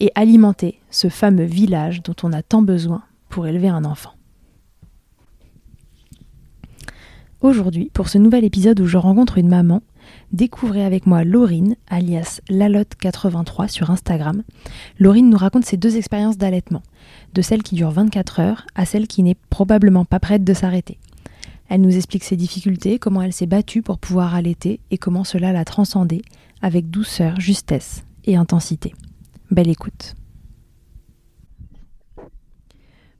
et alimenter ce fameux village dont on a tant besoin pour élever un enfant. Aujourd'hui, pour ce nouvel épisode où je rencontre une maman, découvrez avec moi Laurine, alias Lalotte83 sur Instagram. Laurine nous raconte ses deux expériences d'allaitement, de celle qui dure 24 heures à celle qui n'est probablement pas prête de s'arrêter. Elle nous explique ses difficultés, comment elle s'est battue pour pouvoir allaiter et comment cela l'a transcendée avec douceur, justesse et intensité. Belle écoute.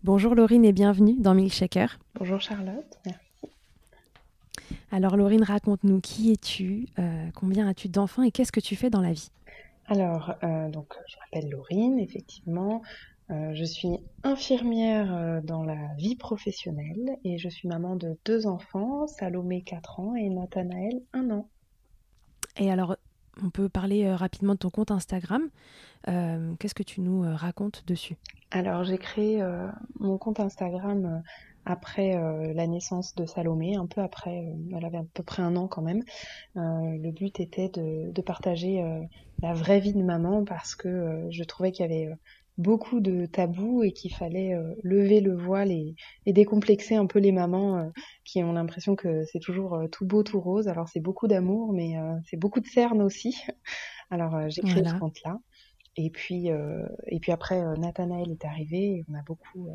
Bonjour Laurine et bienvenue dans Milkshaker. Bonjour Charlotte, merci. Alors Laurine, raconte-nous qui es-tu, euh, combien as-tu d'enfants et qu'est-ce que tu fais dans la vie? Alors, euh, donc, je m'appelle Laurine, effectivement. Euh, je suis infirmière dans la vie professionnelle et je suis maman de deux enfants, Salomé 4 ans et Nathanaël 1 an. Et alors, on peut parler euh, rapidement de ton compte Instagram. Euh, qu'est-ce que tu nous euh, racontes dessus? Alors, j'ai créé mon compte Instagram après la naissance de Salomé, un peu après, elle avait à peu près un an quand même. le but était de, de partager la vraie vie de maman parce que je trouvais qu'il y avait beaucoup de tabous et qu'il fallait euh, lever le voile et, décomplexer un peu les mamans euh, qui ont l'impression que c'est toujours euh, tout beau, tout rose. Alors c'est beaucoup d'amour, mais c'est beaucoup de cernes aussi. Alors j'ai créé ce compte-là. Et puis, et puis après, Nathanaël est arrivé et on a beaucoup,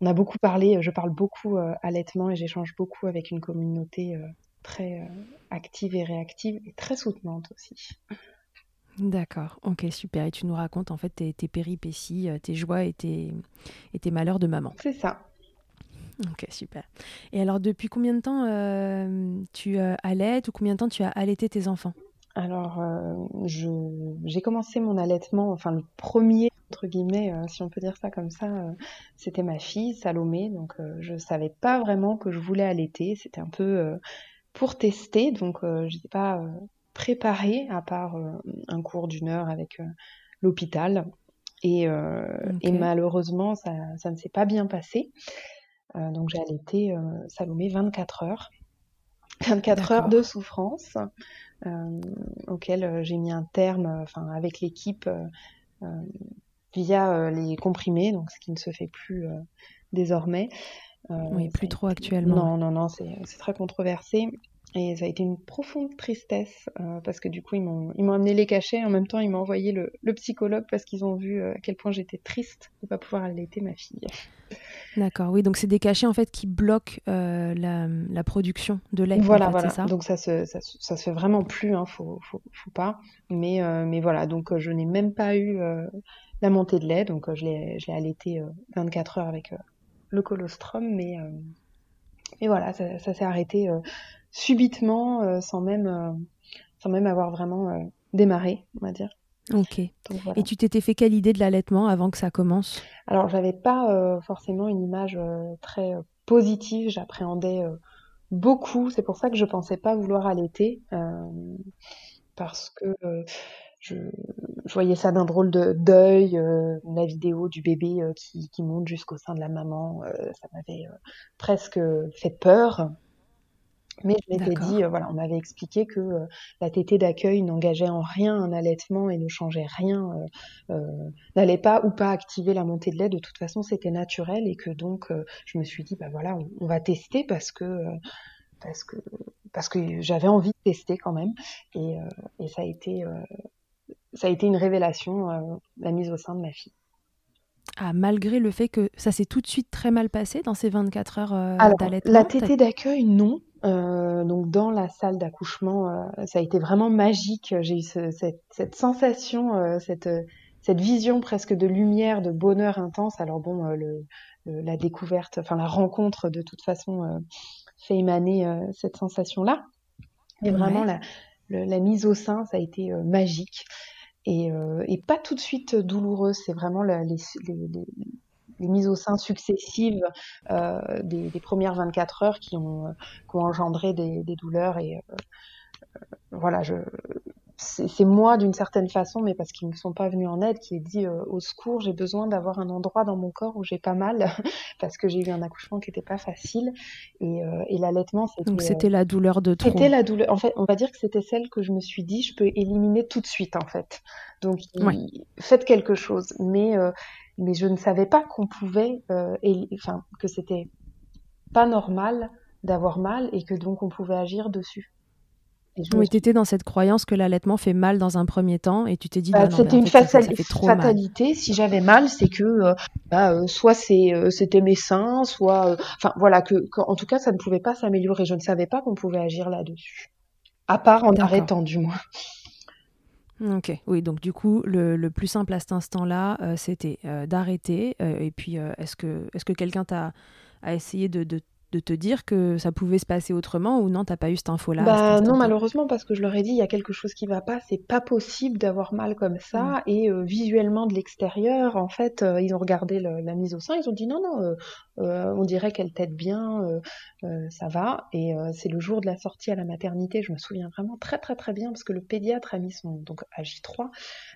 on a beaucoup parlé. Je parle beaucoup allaitement et j'échange beaucoup avec une communauté très active et réactive et très soutenante aussi. D'accord, ok, super. Et tu nous racontes en fait tes, péripéties, euh, tes joies et tes, et tes malheurs de maman. C'est ça. Ok, super. Et alors, depuis combien de temps euh, tu euh, allaites ou combien de temps tu as allaité tes enfants? Alors, j'ai commencé mon allaitement, enfin le premier, entre guillemets, si on peut dire ça comme ça, c'était ma fille, Salomé. Donc, je ne savais pas vraiment que je voulais allaiter. C'était un peu pour tester. Donc, je n'étais pas préparé à part euh, un cours d'une heure avec euh, l'hôpital. Et, euh, et, malheureusement, ça, ça ne s'est pas bien passé. donc j'ai allaité Salomé 24 heures. 24 heures de souffrance euh, auquel j'ai mis un terme enfin, avec l'équipe via les comprimés, donc ce qui ne se fait plus désormais. oui, plus trop actuellement. Non, non, non, c'est très controversé. Et ça a été une profonde tristesse euh, parce que du coup ils m'ont ils m'ont amené les cachets en même temps ils m'ont envoyé le, le, psychologue parce qu'ils ont vu euh, à quel point j'étais triste de pas pouvoir allaiter ma fille. D'accord, oui donc c'est des cachets en fait qui bloquent euh, la, la, production de lait. Voilà en voilà. Ça? Donc ça se ça, ça, se fait vraiment plus hein, faut, faut, faut pas. Mais mais voilà donc je n'ai même pas eu la montée de lait donc je l'ai je l'ai allaité 24 heures avec le colostrum mais mais voilà ça, ça s'est arrêté subitement, euh, sans même, euh, sans même avoir vraiment euh, démarré, on va dire. Ok. Et tu t'étais fait quelle idée de l'allaitement avant que ça commence? Alors, j'avais pas forcément une image très positive. J'appréhendais beaucoup. C'est pour ça que je pensais pas vouloir allaiter, parce que je, je, voyais ça d'un drôle de deuil, la vidéo du bébé qui, qui, monte jusqu'au sein de la maman, ça m'avait presque fait peur. Mais je m'étais dit, euh, voilà, on m'avait expliqué que euh, la tétée d'accueil n'engageait en rien un allaitement et ne changeait rien, euh, n'allait pas ou pas activer la montée de lait. De toute façon, c'était naturel et que donc, je me suis dit, bah voilà, on, va tester parce que parce que parce que j'avais envie de tester quand même et, et ça a été ça a été une révélation la mise au sein de ma fille. Ah, malgré le fait que ça s'est tout de suite très mal passé dans ces 24 heures euh, d'allaitement La tétée d'accueil, non. Euh, donc dans la salle d'accouchement, euh, ça a été vraiment magique. J'ai eu cette, cette, sensation, cette, cette vision presque de lumière, de bonheur intense. Alors bon, le, la découverte, enfin la rencontre de toute façon fait émaner cette sensation-là. Et vraiment la, la, mise au sein, ça a été magique et, euh, et, pas tout de suite douloureuse. C'est vraiment les, mises au sein successives euh, des, premières 24 heures qui ont, qui ont engendré des, douleurs. Et euh, voilà, je, c'est moi d'une certaine façon, mais parce qu'ils ne sont pas venus en aide, qui ai dit euh, au secours, j'ai besoin d'avoir un endroit dans mon corps où j'ai pas mal, parce que j'ai eu un accouchement qui n'était pas facile. Et, euh, et l'allaitement, c'était. Donc c'était la douleur de trop. C'était la douleur. En fait, on va dire que c'était celle que je me suis dit, je peux éliminer tout de suite, en fait. Donc faites quelque chose. Mais, euh, mais je ne savais pas qu'on pouvait, enfin, que c'était pas normal d'avoir mal et que donc on pouvait agir dessus. Oui, tu étais dans cette croyance que l'allaitement fait mal dans un premier temps et tu t'es dit bah, c'était une fatalité. Si j'avais mal, c'est que euh, bah, euh, soit euh, c'était mes seins, soit enfin voilà que, en tout cas ça ne pouvait pas s'améliorer. Je ne savais pas qu'on pouvait agir là-dessus, à part en arrêtant du moins. Ok, oui, donc du coup, le, le plus simple à cet instant-là, c'était d'arrêter. et puis, est-ce que, est -ce que quelqu'un t'a a essayé de, de de te dire que ça pouvait se passer autrement ou non, t'as pas eu cette info-là Bah non, malheureusement, parce que je leur ai dit, il y a quelque chose qui va pas, c'est pas possible d'avoir mal comme ça. Mm. Et euh, visuellement de l'extérieur, en fait, euh, ils ont regardé la mise au sein, ils ont dit non, non, euh, on dirait qu'elle tête bien, ça va. Et c'est le jour de la sortie à la maternité, je me souviens vraiment très très très bien, parce que le pédiatre a mis son, donc à J3,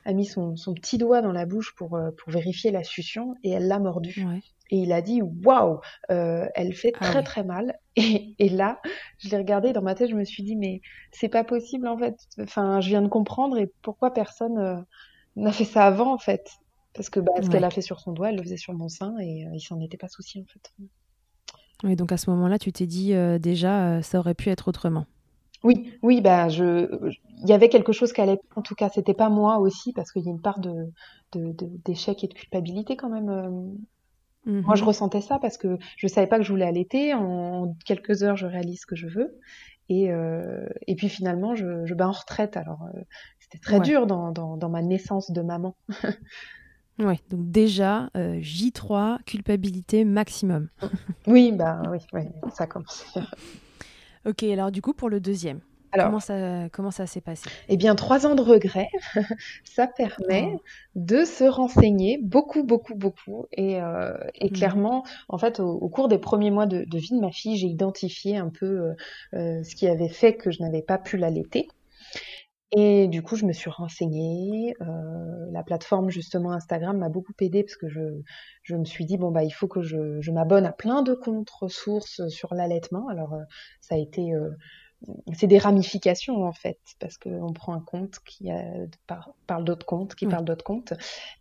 a mis son, son petit doigt dans la bouche pour, pour vérifier la succion et elle l'a mordu. Ouais et il a dit waouh, euh, elle fait ah très très mal. Et, et là, je l'ai regardé dans ma tête, je me suis dit mais c'est pas possible en fait. Enfin, je viens de comprendre et pourquoi personne euh, n'a fait ça avant en fait. Parce que bah, ce qu'elle a fait sur son doigt, elle le faisait sur mon sein et euh, il s'en était pas souci en fait. Oui, donc à ce moment-là, tu t'es dit déjà ça aurait pu être autrement. Oui, oui, bah je, il y avait quelque chose qui allait. En tout cas, c'était pas moi aussi parce qu'il y a une part de d'échec de, et de culpabilité quand même moi, je mhm. ressentais ça parce que je savais pas que je voulais allaiter. En quelques heures, je réalise ce que je veux. Et, euh, et puis finalement, je, je bats en retraite. Alors, euh, c'était très dur dans, dans, dans, ma naissance de maman. oui, donc déjà, euh, J3, culpabilité maximum. oui, bah oui, oui ça commence. ok, alors du coup, pour le deuxième. Alors, comment ça, comment ça s'est passé? Eh bien, trois ans de regret, ça permet oh. de se renseigner beaucoup, beaucoup, beaucoup. Et, euh, et mmh. clairement, en fait, au, cours des premiers mois de, de vie de ma fille, j'ai identifié un peu euh, euh, ce qui avait fait que je n'avais pas pu l'allaiter. Et du coup, je me suis renseignée. Euh, la plateforme justement Instagram m'a beaucoup aidée parce que je, je me suis dit bon bah il faut que je, je m'abonne à plein de comptes ressources sur l'allaitement. Alors euh, ça a été euh, c'est des ramifications en fait, parce qu'on prend un compte qui parle d'autres comptes, qui parle d'autres comptes,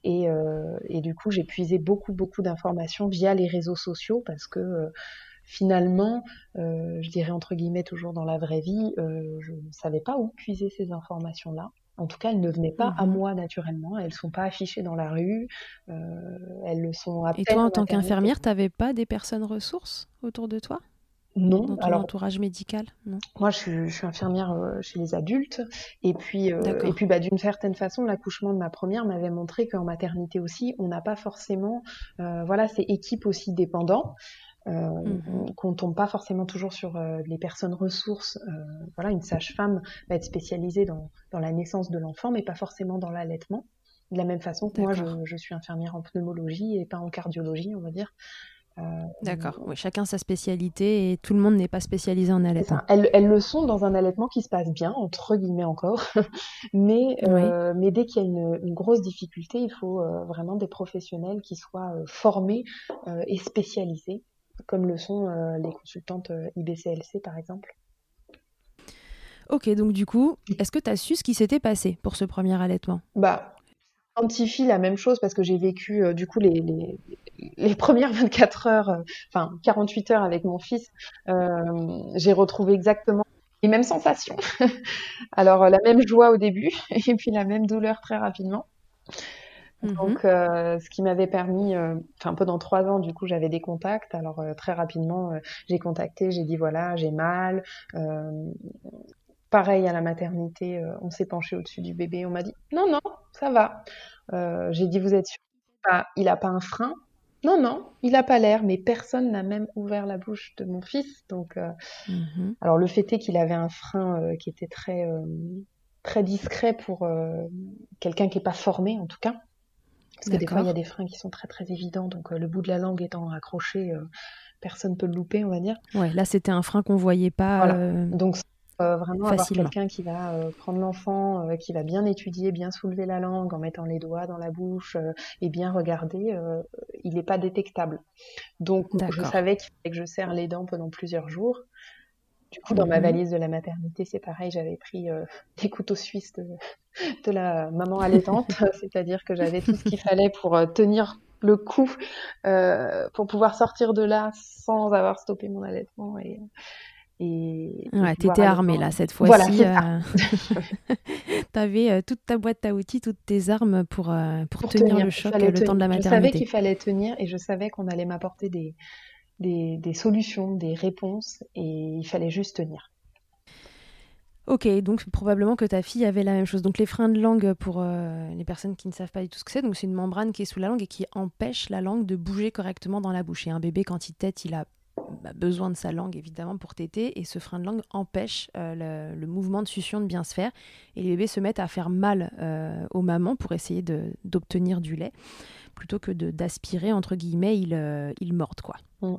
et, euh, et, du coup j'ai puisé beaucoup beaucoup d'informations via les réseaux sociaux parce que euh, finalement, euh, je dirais entre guillemets toujours dans la vraie vie, je ne savais pas où puiser ces informations-là. En tout cas, elles ne venaient pas à mhm. moi naturellement. Elles ne sont pas affichées dans la rue. Elles le sont à Et toi, en tant qu'infirmière, tu n'avais pas des personnes ressources autour de toi? Non. Dans ton Alors, entourage médical non? Moi, je suis, je suis infirmière euh, chez les adultes. Et puis, euh, et puis bah, d'une certaine façon, l'accouchement de ma première m'avait montré qu'en maternité aussi, on n'a pas forcément. Euh, voilà, c'est équipe aussi dépendant. Mmh. qu'on tombe pas forcément toujours sur les personnes ressources. Voilà, une sage-femme va être spécialisée dans, dans la naissance de l'enfant, mais pas forcément dans l'allaitement. De la même façon que moi, je, je, suis infirmière en pneumologie et pas en cardiologie, on va dire. Euh, D'accord, oui, chacun sa spécialité et tout le monde n'est pas spécialisé en allaitement. Elles, elles, le sont dans un allaitement qui se passe bien, entre guillemets encore, mais, euh, mais dès qu'il y a une, une, grosse difficulté, il faut euh, vraiment des professionnels qui soient euh, formés euh, et spécialisés, comme le sont les consultantes IBCLC par exemple. Ok, donc du coup, est-ce que tu as su ce qui s'était passé pour ce premier allaitement? Bah, la même chose parce que j'ai vécu euh, du coup les, les, les, premières 24 heures, euh, enfin 48 heures avec mon fils, euh, j'ai retrouvé exactement les mêmes sensations. Alors la même joie au début et puis la même douleur très rapidement. Mhm. Donc, ce qui m'avait permis, enfin pendant trois ans, du coup, j'avais des contacts. Alors très rapidement, j'ai contacté, j'ai dit voilà, j'ai mal. Pareil à la maternité, on s'est penché au-dessus du bébé, on m'a dit non non, ça va. j'ai dit vous êtes sûr Il a pas un frein? Non, non, il n'a pas l'air, mais personne n'a même ouvert la bouche de mon fils. Donc, euh, mhm. alors le fait est qu'il avait un frein euh, qui était très, euh, très discret pour quelqu'un qui n'est pas formé, en tout cas. Parce que des fois, il y a des freins qui sont très, très évidents. Donc, le bout de la langue étant accroché, personne ne peut le louper, on va dire. Ouais, là, c'était un frein qu'on voyait pas. Voilà. Donc, euh, vraiment avoir quelqu'un qui va euh, prendre l'enfant, euh, qui va bien étudier, bien soulever la langue en mettant les doigts dans la bouche et bien regarder, il n'est pas détectable. Donc je savais qu'il fallait que je serre les dents pendant plusieurs jours. Du coup, dans ma mhm. valise de la maternité, c'est pareil, j'avais pris des couteaux suisses de, de la maman allaitante, c'est-à-dire que j'avais tout ce qu'il fallait pour tenir le coup, pour pouvoir sortir de là sans avoir stoppé mon allaitement. Et, et, ouais, t'étais armée là cette fois-ci. Voilà, euh... T'avais euh, toute ta boîte à outils, toutes tes armes pour, euh, pour, tenir, le choc le temps de la maternité. Je savais qu'il fallait tenir et je savais qu'on allait m'apporter des, des, des, solutions, des réponses et il fallait juste tenir. Ok, donc probablement que ta fille avait la même chose. Donc les freins de langue, pour euh, les personnes qui ne savent pas du tout ce que c'est, donc c'est une membrane qui est sous la langue et qui empêche la langue de bouger correctement dans la bouche. Et un bébé, quand il tète, il a bah, besoin de sa langue évidemment pour téter et ce frein de langue empêche euh, le, mouvement de succion de bien se faire et les bébés se mettent à faire mal euh, aux mamans pour essayer d'obtenir du lait plutôt que d'aspirer entre guillemets ils, euh, ils mordent quoi. Mm,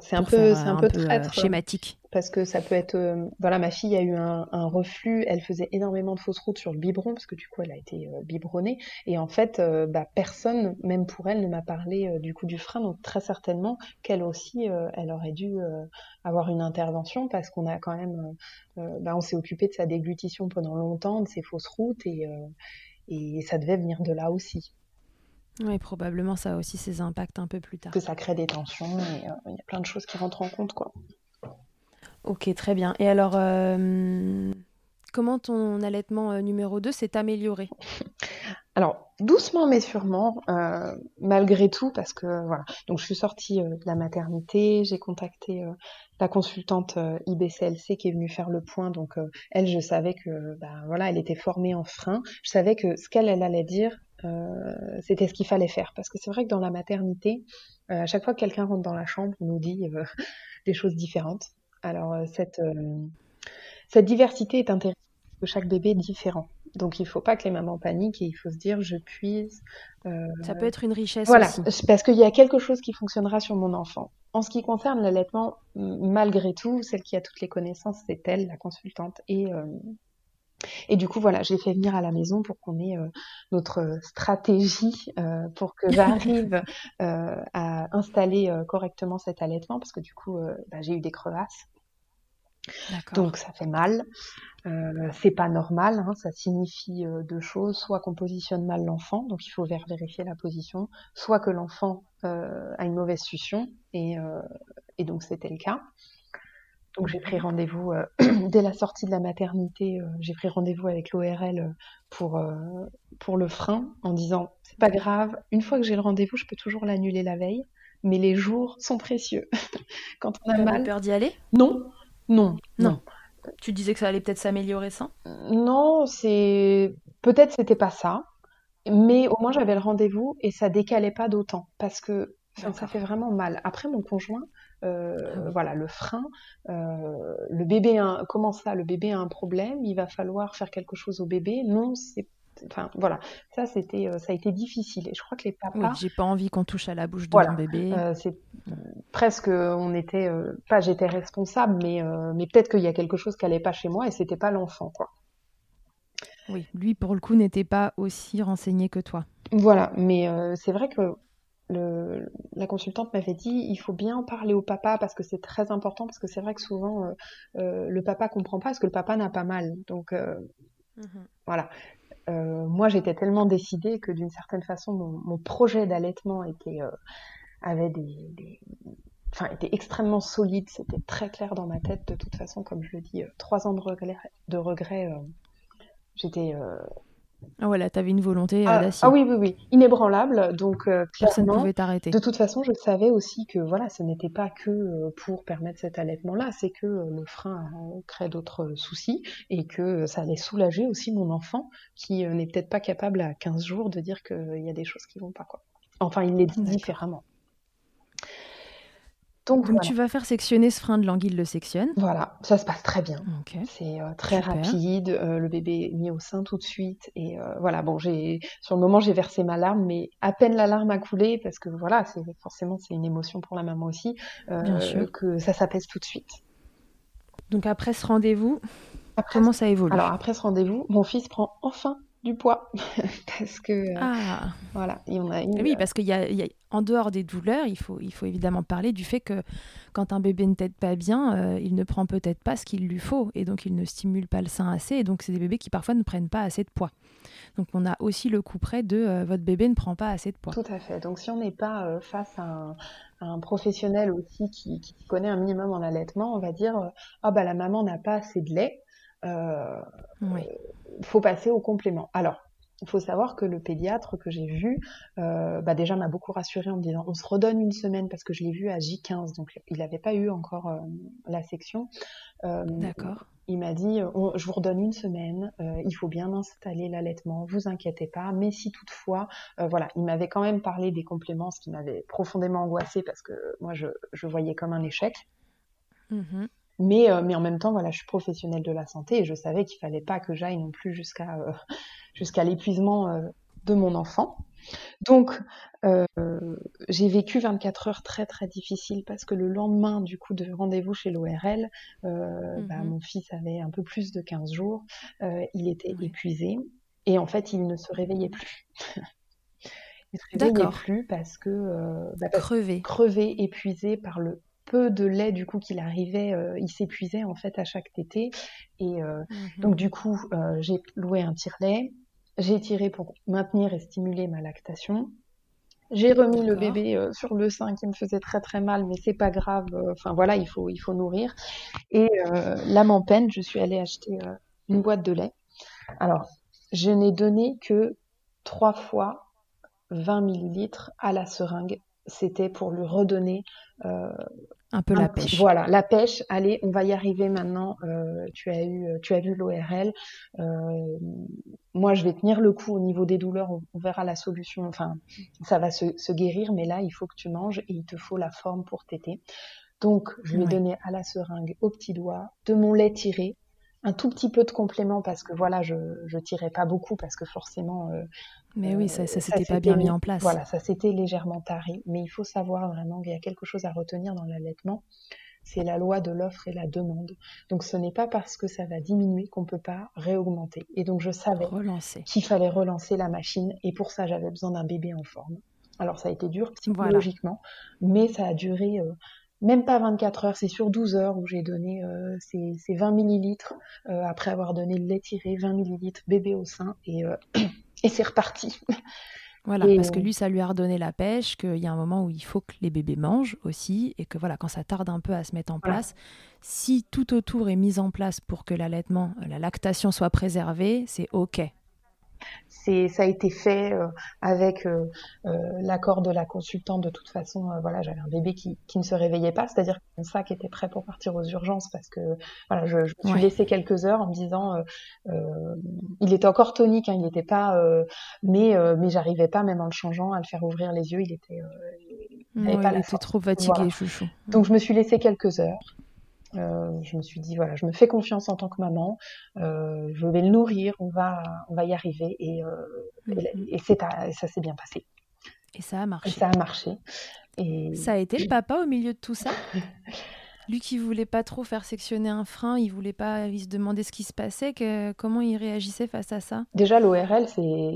c'est un peu, c'est un, peu, traître, schématique. Parce que ça peut être, voilà, ma fille a eu un, reflux, elle faisait énormément de fausses routes sur le biberon parce que du coup elle a été biberonnée et en fait, bah, personne, même pour elle, ne m'a parlé du coup du frein, donc très certainement qu'elle aussi, elle aurait dû avoir une intervention parce qu'on a quand même, bah, on s'est occupé de sa déglutition pendant longtemps, de ses fausses routes et et ça devait venir de là aussi. Oui, probablement ça a aussi ses impacts un peu plus tard. Que ça crée des tensions et euh, il y a plein de choses qui rentrent en compte, quoi. Ok, très bien. Et alors, euh, comment ton allaitement euh, numéro 2 s'est amélioré? Alors, doucement mais sûrement, malgré tout, parce que voilà. Donc, je suis sortie de la maternité, j'ai contacté la consultante IBCLC qui est venue faire le point. Donc, elle, je savais que, bah, voilà, elle était formée en frein. Je savais que ce qu'elle allait dire, c'était ce qu'il fallait faire. Parce que c'est vrai que dans la maternité, euh, à chaque fois que quelqu'un rentre dans la chambre, on nous dit euh, des choses différentes. Alors cette, cette diversité est intéressante que chaque bébé est différent. Donc il ne faut pas que les mamans paniquent et il faut se dire je puise. Ça peut être une richesse. Voilà, parce qu'il y a quelque chose qui fonctionnera sur mon enfant. En ce qui concerne l'allaitement, malgré tout, celle qui a toutes les connaissances, c'est elle, la consultante. Et et du coup, voilà, j'ai fait venir à la maison pour qu'on ait euh, notre stratégie euh, pour que j'arrive euh, à installer correctement cet allaitement, parce que du coup, bah, j'ai eu des crevasses. Donc ça fait mal. c'est pas normal, hein, ça signifie deux choses, soit qu'on positionne mal l'enfant, donc il faut vérifier la position, soit que l'enfant a une mauvaise succion, et, et donc c'était le cas. Donc j'ai pris rendez-vous euh, dès la sortie de la maternité. Euh, j'ai pris rendez-vous avec l'ORL euh, pour pour le frein en disant c'est pas grave. Une fois que j'ai le rendez-vous, je peux toujours l'annuler la veille, mais les jours sont précieux. Quand on a mal. peur d'y aller? Non, non, non. Tu disais que ça allait peut-être s'améliorer ça? Non, c'est peut-être c'était pas ça, mais au moins j'avais le rendez-vous et ça décalait pas d'autant parce que ça fait vraiment mal. Après mon conjoint euh, voilà, le frein. Euh, le bébé, a, comment ça Le bébé a un problème, il va falloir faire quelque chose au bébé. Non, c'est Enfin, voilà, ça c'était, euh, ça a été difficile. Et je crois que les papas. Oui, j'ai pas envie qu'on touche à la bouche de mon bébé. c'est presque, on était, pas j'étais responsable, mais, mais peut-être qu'il y a quelque chose qui allait pas chez moi et c'était pas l'enfant, quoi. Oui, lui pour le coup n'était pas aussi renseigné que toi. Voilà, mais c'est vrai que le, la consultante m'avait dit il faut bien parler au papa parce que c'est très important parce que c'est vrai que souvent euh, euh, le papa comprend pas parce que le papa n'a pas mal. Donc euh, mhm. voilà. Moi j'étais tellement décidée que d'une certaine façon mon, projet d'allaitement était avait des, enfin était extrêmement solide. C'était très clair dans ma tête de toute façon comme je le dis trois ans de regret de regret j'étais Ah voilà, tu avais une volonté ah, d'acier. Ah oui, oui, oui, inébranlable. Donc, personne ne pouvait t'arrêter. De toute façon, je savais aussi que voilà, ce n'était pas que pour permettre cet allaitement-là, c'est que le frein crée d'autres soucis et que ça allait soulager aussi mon enfant qui n'est peut-être pas capable à 15 jours de dire qu'il y a des choses qui vont pas. Quoi. Enfin, il les dit différemment. Donc, tu vas faire sectionner ce frein de l'anguille le sectionne. Voilà, ça se passe très bien. C'est euh, très rapide. Euh, le bébé est mis au sein tout de suite. Et euh, voilà, bon, j'ai sur le moment j'ai versé ma larme, mais à peine la larme a coulé parce que voilà, c'est forcément c'est une émotion pour la maman aussi, que ça s'apaise tout de suite. Donc après ce rendez-vous, comment ça évolue? Alors après ce rendez-vous, mon fils prend enfin du poids. Parce que ah. voilà il y en a une, oui parce qu'il y, a en dehors des douleurs il faut il faut évidemment parler du fait que quand un bébé ne t'aide pas bien euh, il ne prend peut-être pas ce qu'il lui faut et donc il ne stimule pas le sein assez et donc c'est des bébés qui parfois ne prennent pas assez de poids. Donc on a aussi le coup près de euh, votre bébé ne prend pas assez de poids. Tout à fait. Donc si on n'est pas euh, face à un, professionnel aussi qui, qui, connaît un minimum en allaitement on va dire ah bah la maman n'a pas assez de lait oui faut passer au complément. Alors, il faut savoir que le pédiatre que j'ai vu, euh, bah déjà m'a beaucoup rassuré en me disant on se redonne une semaine parce que je l'ai vu à J15, donc il n'avait pas eu encore euh, la section. Euh, D'accord. Il m'a dit je vous redonne une semaine, il faut bien installer l'allaitement, vous inquiétez pas. Mais si toutefois, voilà, il m'avait quand même parlé des compléments, ce qui m'avait profondément angoissé parce que moi je, je voyais comme un échec. Mmh mais, euh, mais en même temps, voilà, je suis professionnelle de la santé et je savais qu'il fallait pas que j'aille non plus jusqu'à euh, jusqu'à l'épuisement euh, de mon enfant. Donc, j'ai vécu 24 heures très très difficiles parce que le lendemain du coup de rendez-vous chez l'ORL, bah, mmh mon fils avait un peu plus de 15 jours, il était épuisé et en fait il ne se réveillait plus. il se réveillait plus parce que bah, crevé, crevé, épuisé par le peu de lait du coup qu'il arrivait, euh, il s'épuisait en fait à chaque tétée. Et euh, mhm. donc du coup, euh, j'ai loué un tire-lait, j'ai tiré pour maintenir et stimuler ma lactation. J'ai remis le bébé sur le sein qui me faisait très très mal, mais c'est pas grave. Enfin voilà, il faut il faut nourrir. Et l'âme en peine, je suis allée acheter une boîte de lait. Alors, je n'ai donné que trois fois 20 millilitres à la seringue c'était pour lui redonner euh, un peu la pêche. Voilà, la pêche. Allez, on va y arriver maintenant. Euh, tu as eu, tu as vu l'ORL. Euh, moi, je vais tenir le coup au niveau des douleurs. On, verra la solution. Enfin, ça va se, guérir, mais là, il faut que tu manges et il te faut la forme pour téter. Donc, je vais donner à la seringue, au petit doigt, de mon lait tiré, un tout petit peu de complément parce que voilà, je, je tirais pas beaucoup parce que forcément. Euh, mais oui, ça, ça s'était pas bien mis en place. Voilà, ça s'était légèrement tari. Mais il faut savoir vraiment qu'il y a quelque chose à retenir dans l'allaitement. C'est la loi de l'offre et la demande. Donc ce n'est pas parce que ça va diminuer qu'on peut pas réaugmenter. Et donc je savais qu'il fallait relancer la machine. Et pour ça, j'avais besoin d'un bébé en forme. Alors ça a été dur psychologiquement, mais ça a duré euh, même pas 24 heures, c'est sur 12 heures où j'ai donné euh, ces, 20 millilitres euh, après avoir donné le lait tiré, 20 millilitres bébé au sein et, euh, et c'est reparti. Voilà, parce que lui, ça lui a redonné la pêche, qu'il y a un moment où il faut que les bébés mangent aussi, et que voilà, quand ça tarde un peu à se mettre en place, si tout autour est mis en place pour que l'allaitement, la lactation soit préservée, c'est OK ça a été fait euh, avec euh, euh, l'accord de la consultante. De toute façon, voilà, j'avais un bébé qui, qui, ne se réveillait pas, c'est-à-dire que mon sac était prêt pour partir aux urgences parce que voilà, je, je me suis laissé quelques heures en me disant, il était encore tonique, hein, il n'était pas, mais mais j'arrivais pas même en le changeant à le faire ouvrir les yeux, il était, il, pas il était trop fatigué, chouchou. Donc je me suis laissé quelques heures. Euh, je me suis dit voilà, je me fais confiance en tant que maman, euh, je vais le nourrir, on va, on va y arriver et, euh, et, mhm. ça s'est bien passé. Et ça a marché. ça a marché. Et... Ça a été le papa au milieu de tout ça? Lui qui voulait pas trop faire sectionner un frein, il voulait pas, il se demandait ce qui se passait, que, comment il réagissait face à ça? Déjà l'ORL, c'est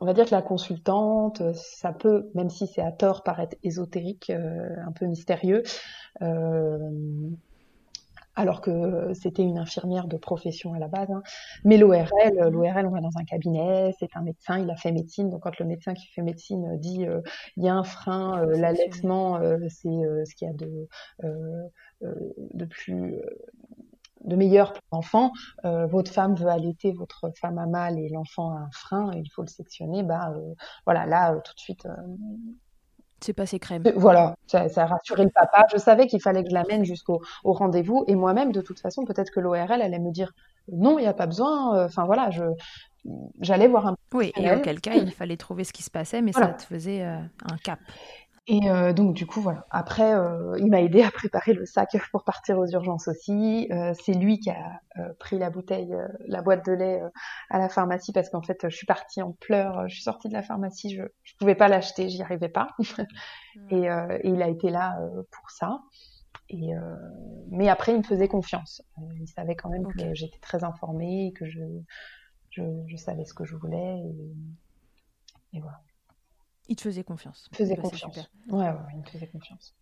on va dire que la consultante, ça peut, même si c'est à tort, paraître ésotérique, un peu mystérieux. Euh, alors que c'était une infirmière de profession à la base. Hein. Mais l'ORL, mhm. l'ORL, on va dans un cabinet, c'est un médecin, il a fait médecine. Donc quand le médecin qui fait médecine dit euh, il y a un frein, euh, l'allaitement, euh, c'est ce qu'il y a de, de plus de meilleur pour l'enfant. votre femme veut allaiter, votre femme a mal et l'enfant a un frein, il faut le sectionner. Bah voilà, là tout de suite. C'est passé crème. Voilà, ça, ça, a rassuré le papa. Je savais qu'il fallait que je l'amène jusqu'au au rendez-vous. Et moi-même, de toute façon, peut-être que l'ORL allait me dire non, il n'y a pas besoin. Enfin voilà, je, j'allais voir un Oui, et auquel cas, il fallait trouver ce qui se passait, mais ça te faisait euh, un cap. Et euh, donc du coup voilà. Après, euh, il m'a aidé à préparer le sac pour partir aux urgences aussi. c'est lui qui a pris la bouteille, la boîte de lait à la pharmacie parce qu'en fait, je suis partie en pleurs. Je suis sortie de la pharmacie, je je pouvais pas l'acheter, j'y arrivais pas. et, et, il a été là pour ça. Et mais après, il me faisait confiance. il savait quand même que j'étais très informée, que je je, savais ce que je voulais et, voilà. Il te faisait confiance. Il faisait bah, confiance. Ouais, ouais, il me faisait confiance.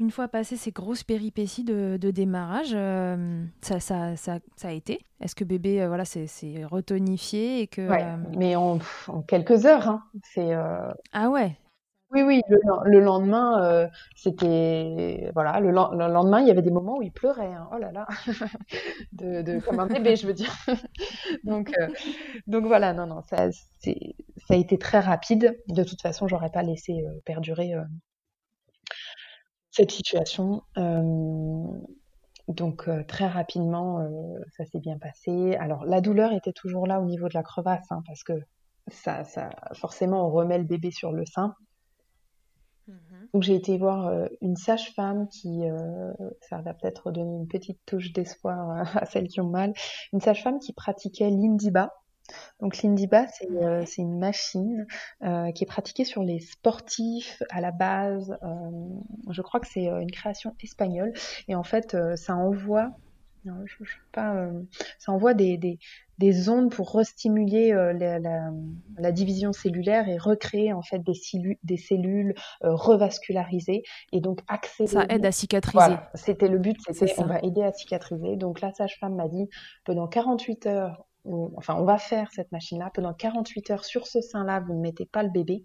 Une fois passé ces grosses péripéties de, démarrage, euh, ça, ça, ça, ça, a été Est-ce que bébé euh, voilà, c'est retonifié et que, ouais, euh, mais en, quelques heures. Hein. C'est, Ah ouais oui, oui, le, lendemain, euh, c'était voilà, le, lendemain, il y avait des moments où il pleurait. Hein. Oh là là, de, comme un bébé, je veux dire. donc, euh, donc voilà, non, non, ça, ça a été très rapide. De toute façon, j'aurais pas laissé euh, perdurer cette situation. donc très rapidement, ça s'est bien passé. Alors la douleur était toujours là au niveau de la crevasse, hein, parce que ça, ça, forcément, on remet le bébé sur le sein. Mhm. Donc j'ai été voir euh, une sage-femme qui, euh, ça va peut-être donner une petite touche d'espoir euh, à celles qui ont mal, une sage-femme qui pratiquait l'indiba. Donc l'indiba, c'est une machine qui est pratiquée sur les sportifs à la base. je crois que c'est une création espagnole et en fait ça envoie je, pas, euh, ça envoie des, des, des, ondes pour restimuler euh, la, la, la, division cellulaire et recréer en fait des, des cellules euh, revascularisées et donc accélérer. Ça aide à cicatriser. Voilà, c'était le but, c'était on va aider à cicatriser. Donc la sage-femme m'a dit pendant 48 heures enfin, on va faire cette machine-là pendant 48 heures sur ce sein-là. Vous ne mettez pas le bébé.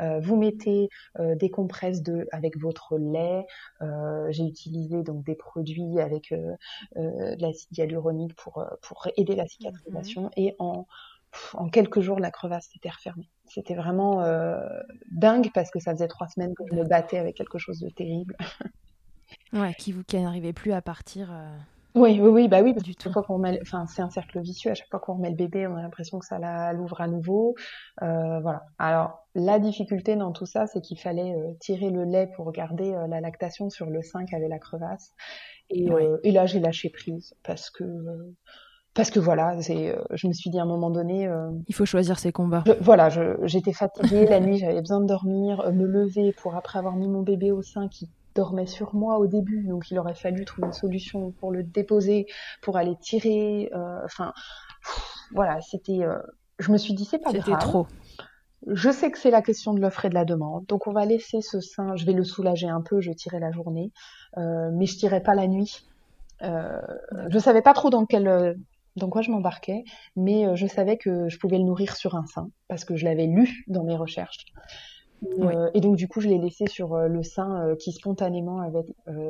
Euh, vous mettez euh, des compresses de, avec votre lait. Euh, j'ai utilisé donc des produits avec de l'acide hyaluronique pour, pour aider la cicatrisation. Mhm. Et en, en quelques jours, la crevasse s'était refermée. C'était vraiment dingue parce que ça faisait trois semaines que je me battais avec quelque chose de terrible. ouais, qui, qui n'arrivait plus à partir. Oui, oui, oui, bah oui, parce que qu'on met, enfin, c'est un cercle vicieux. À chaque fois qu'on remet le bébé, on a l'impression que ça l'ouvre à nouveau. Euh, voilà. Alors, la difficulté dans tout ça, c'est qu'il fallait euh, tirer le lait pour garder euh, la lactation sur le sein qu'avait la crevasse. Et, et là, j'ai lâché prise parce que parce que voilà, c'est, je me suis dit à un moment donné. Il faut choisir ses combats. voilà, j'étais fatiguée la nuit, j'avais besoin de dormir, me lever pour après avoir mis mon bébé au sein qui dormait sur moi au début, donc il aurait fallu trouver une solution pour le déposer, pour aller tirer. Euh, enfin, voilà, c'était. Euh, je me suis dit c'est pas grave. C'était trop. Je sais que c'est la question de l'offre et de la demande, donc on va laisser ce sein. Je vais le soulager un peu. Je tirais la journée, euh, mais je tirais pas la nuit. je savais pas trop dans quel dans quoi je m'embarquais, mais je savais que je pouvais le nourrir sur un sein parce que je l'avais lu dans mes recherches. Euh, et donc du coup, je l'ai laissé sur euh, le sein euh, qui spontanément avait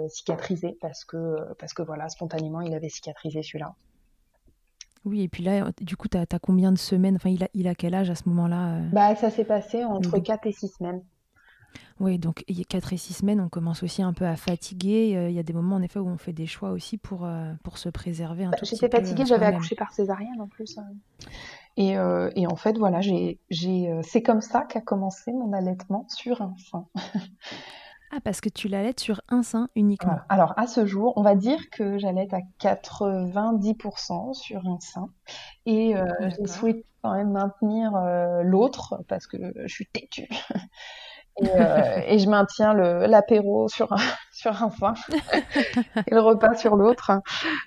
cicatrisé parce que parce que voilà, spontanément, il avait cicatrisé celui-là. Oui, et puis là, du coup, tu as, combien de semaines? Enfin, il a, il a quel âge à ce moment-là Bah, ça s'est passé entre 4 et 6 semaines. Oui, donc 4 et 6 semaines, on commence aussi un peu à fatiguer. Il y a des moments, en effet, où on fait des choix aussi pour, pour se préserver bah, J'étais fatiguée, j'avais accouché par césarienne en plus. Et, euh, et en fait, voilà, j'ai, euh, c'est comme ça qu'a commencé mon allaitement sur un sein. ah, parce que tu l'allaites sur un sein uniquement. Alors, à ce jour, on va dire que j'allaite à 90% sur un sein. Et euh, je souhaite quand même maintenir euh, l'autre parce que je suis têtue. Et, euh, et, je maintiens le l'apéro sur un sur un sein et le repas sur l'autre.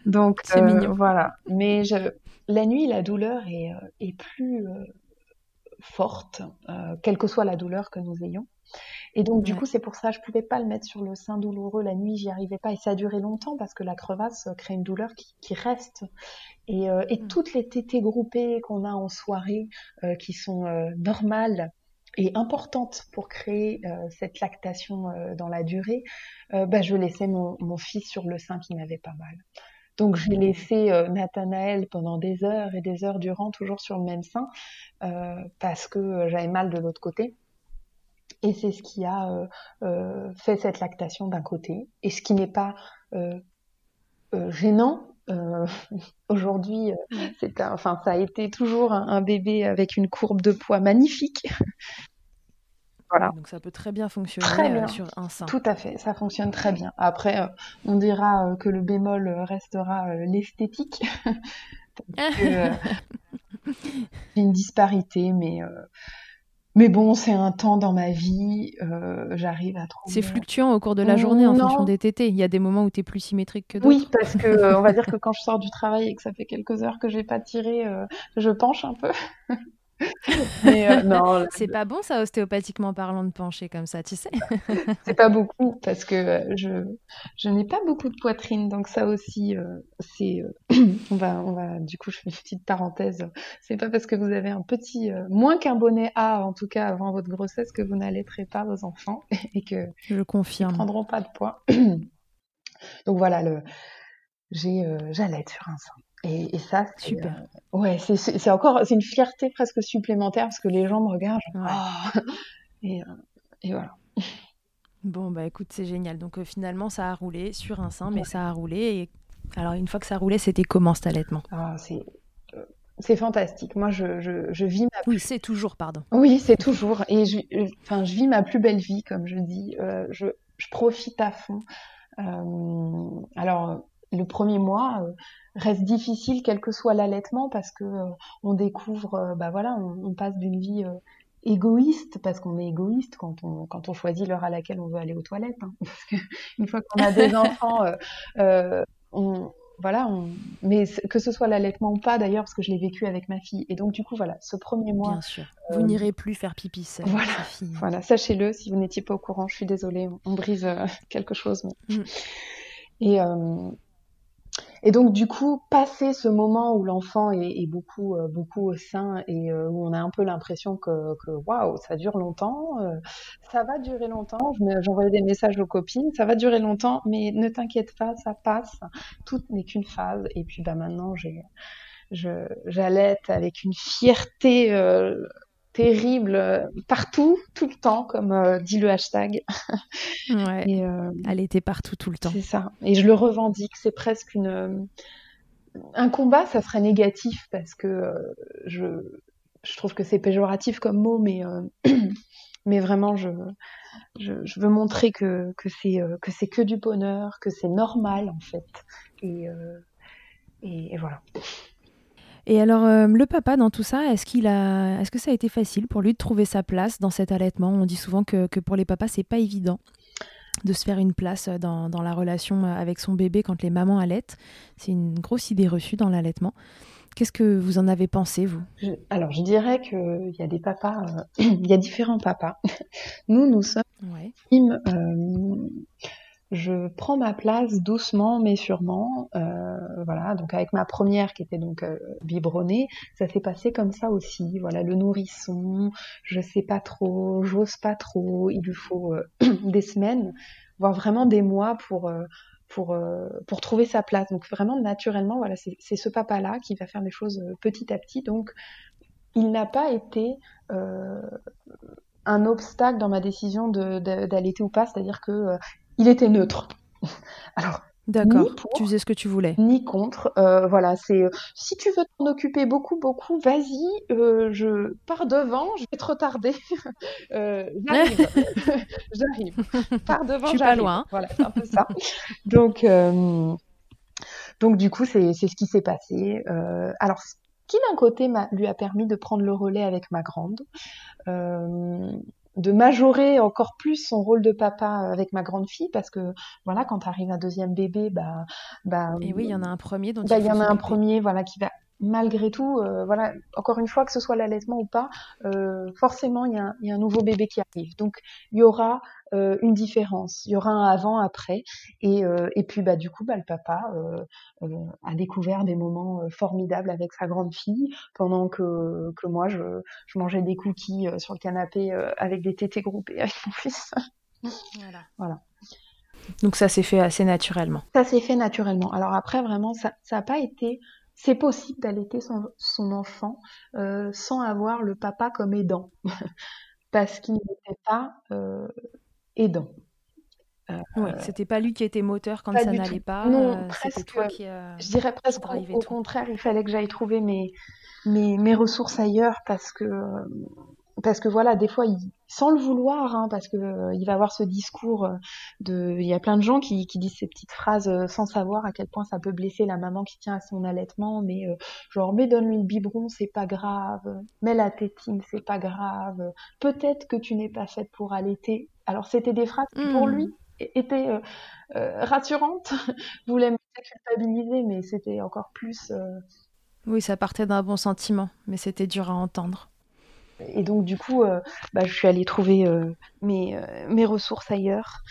Donc c'est mignon. Voilà. Mais je, la nuit, la douleur est, euh, est plus euh, forte, euh, quelle que soit la douleur que nous ayons. Et donc, du coup, c'est pour ça, je pouvais pas le mettre sur le sein douloureux la nuit, j'y arrivais pas. Et ça a duré longtemps parce que la crevasse crée une douleur qui, qui reste. Et, et mm. toutes les tétées groupées qu'on a en soirée, qui sont normales et importantes pour créer cette lactation dans la durée, bah, je laissais mon, mon, fils sur le sein qui m'avait pas mal. Donc j'ai laissé Nathanaël pendant des heures et des heures durant, toujours sur le même sein, parce que j'avais mal de l'autre côté. Et c'est ce qui a fait cette lactation d'un côté, et ce qui n'est pas gênant euh, Aujourd'hui, euh, c'est enfin, ça a été toujours un, bébé avec une courbe de poids magnifique. Voilà. Donc ça peut très bien fonctionner euh, sur un sein. Tout à fait, ça fonctionne très bien. Après, euh, on dira que le bémol restera l'esthétique. Une disparité, mais mais bon, c'est un temps dans ma vie, euh, j'arrive à trouver. C'est fluctuant au cours de la journée en fonction des tétés. Il y a des moments où tu es plus symétrique que d'autres. Oui, parce que euh, on va dire que quand je sors du travail et que ça fait quelques heures que j'ai pas tiré, euh, je penche un peu. Euh, non, c'est pas bon ça ostéopathiquement parlant de pencher comme ça, tu sais. c'est pas beaucoup parce que euh, je je n'ai pas beaucoup de poitrine donc ça aussi euh, c'est on va on va du coup je fais une petite parenthèse. C'est pas parce que vous avez un petit moins qu'un bonnet A en tout cas avant votre grossesse que vous n'allaiterez pas vos enfants et que je confirme. Ils prendront pas de poids. donc voilà le j'ai j'allaite sur un sein. Et, et ça, c'est, super. Euh, ouais, c'est, encore, c'est une fierté presque supplémentaire parce que les gens me regardent. Oh et, euh, et, voilà. Bon bah écoute, c'est génial. Donc euh, finalement, ça a roulé sur un sein, mais ça a roulé. Et alors une fois que ça roulait, c'était comment cet allaitement? Ah, c'est fantastique. Moi, je, je, je, vis ma. Oui, c'est toujours, pardon. Oui, c'est toujours. Et je, enfin, je vis ma plus belle vie, comme je dis. je, je profite à fond. alors, le premier mois, reste difficile quel que soit l'allaitement parce que euh, on découvre, euh, bah voilà, on, passe d'une vie euh, égoïste parce qu'on est égoïste quand on quand on choisit l'heure à laquelle on veut aller aux toilettes. Hein, parce que une fois qu'on a des enfants, on voilà, on... mais que ce soit l'allaitement ou pas d'ailleurs, parce que je l'ai vécu avec ma fille. Et donc, du coup, voilà, ce premier mois. Bien sûr. Vous n'irez plus faire pipi seule. Voilà, voilà sachez-le, si vous n'étiez pas au courant, je suis désolée, on, brise quelque chose. Mais... Mm. Et, et donc du coup, passer ce moment où l'enfant est, beaucoup euh, beaucoup au sein et euh, où on a un peu l'impression que, waouh, ça dure longtemps, euh, ça va durer longtemps. J'envoyais des messages aux copines, ça va durer longtemps, mais ne t'inquiète pas, ça passe. Tout n'est qu'une phase. Et puis bah maintenant, j'ai j'allaite avec une fierté terrible euh, partout, tout le temps, comme euh, dit le hashtag. Ouais. Euh, Elle était partout tout le temps. C'est ça. Et je le revendique. C'est presque une. Un combat, ça serait négatif parce que je, je trouve que c'est péjoratif comme mot, mais, mais vraiment, je, je, veux montrer que, que c'est que, c'est que du bonheur, que c'est normal en fait. et, et voilà. Et alors, euh, le papa, dans tout ça, est-ce qu'il a, est-ce que ça a été facile pour lui de trouver sa place dans cet allaitement? On dit souvent que, que pour les papas, c'est pas évident de se faire une place dans, dans, la relation avec son bébé quand les mamans allaitent. C'est une grosse idée reçue dans l'allaitement. Qu'est-ce que vous en avez pensé, vous? Alors, je dirais qu'il y a des papas, euh, il y a différents papas. Nous, nous sommes ouais. euh, je prends ma place doucement mais sûrement. Euh, voilà, donc avec ma première qui était donc euh, ça s'est passé comme ça aussi. Voilà, le nourrisson, je sais pas trop, j'ose pas trop. Il lui faut euh, des semaines, voire vraiment des mois pour euh, pour pour trouver sa place. Donc vraiment naturellement, voilà, c'est ce papa là qui va faire les choses petit à petit. Donc il n'a pas été un obstacle dans ma décision d'allaiter ou pas, c'est-à-dire que il était neutre. Alors, D'accord. Tu faisais ce que tu voulais. Ni contre. Euh, voilà, c'est euh, si tu veux t'en occuper beaucoup, beaucoup, vas-y. Euh, je pars devant. Je vais te retarder. j'arrive. j'arrive. Pars devant. Je suis pas loin. Voilà, c'est un peu ça. donc, donc du coup, c'est ce qui s'est passé. alors, ce qui d'un côté lui a permis de prendre le relais avec ma grande de majorer encore plus son rôle de papa avec ma grande fille parce que voilà quand arrive un deuxième bébé bah bah et oui il y en a un premier dont bah, il y en a un premier voilà qui va malgré tout, euh, voilà, encore une fois, que ce soit l'allaitement ou pas, euh, forcément, il y, a un, nouveau bébé qui arrive. Donc, il y aura euh, une différence. Il y aura un avant-après. Et, et puis, bah, du coup, bah, le papa a découvert des moments formidables avec sa grande fille, pendant que, que moi, je, je mangeais des cookies sur le canapé avec des tétés groupés avec mon fils. voilà. voilà. Donc ça s'est fait assez naturellement. Ça s'est fait naturellement. Alors après, vraiment, ça n'a pas été... C'est possible d'allaiter son, son, enfant euh, sans avoir le papa comme aidant, parce qu'il n'était pas euh, aidant. Euh, ouais, c'était pas lui qui était moteur quand ça n'allait pas. Non, euh, presque. Toi qui, je dirais presque au, au contraire, il fallait que j'aille trouver mes, mes, mes ressources ailleurs parce que parce que voilà, des fois, il, sans le vouloir, hein, parce que euh, il va avoir ce discours euh, de, il y a plein de gens qui, qui disent ces petites phrases euh, sans savoir à quel point ça peut blesser la maman qui tient à son allaitement, mais genre, mais donne-lui le biberon, c'est pas grave, mais la tétine, c'est pas grave, peut-être que tu n'es pas faite pour allaiter. Alors c'était des phrases qui pour mmh. lui étaient rassurantes, voulait me culpabiliser, mais c'était encore plus. Oui, ça partait d'un bon sentiment, mais c'était dur à entendre. Et donc du coup, euh, bah, je suis allée trouver euh, mes, euh, mes ressources ailleurs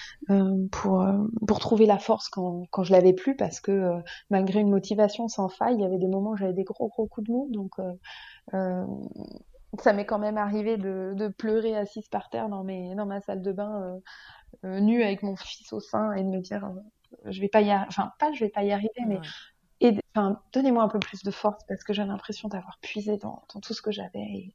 pour, pour trouver la force quand, quand je l'avais plus, parce que malgré une motivation sans faille, il y avait des moments où j'avais des gros gros coups de mou, donc ça m'est quand même arrivé de, de, pleurer assise par terre dans, mes, dans ma salle de bain, nue avec mon fils au sein, et de me dire, je vais pas y, enfin pas je vais pas y arriver, mais et enfin, donnez-moi un peu plus de force parce que j'ai l'impression d'avoir puisé dans, dans, tout ce que j'avais. Et,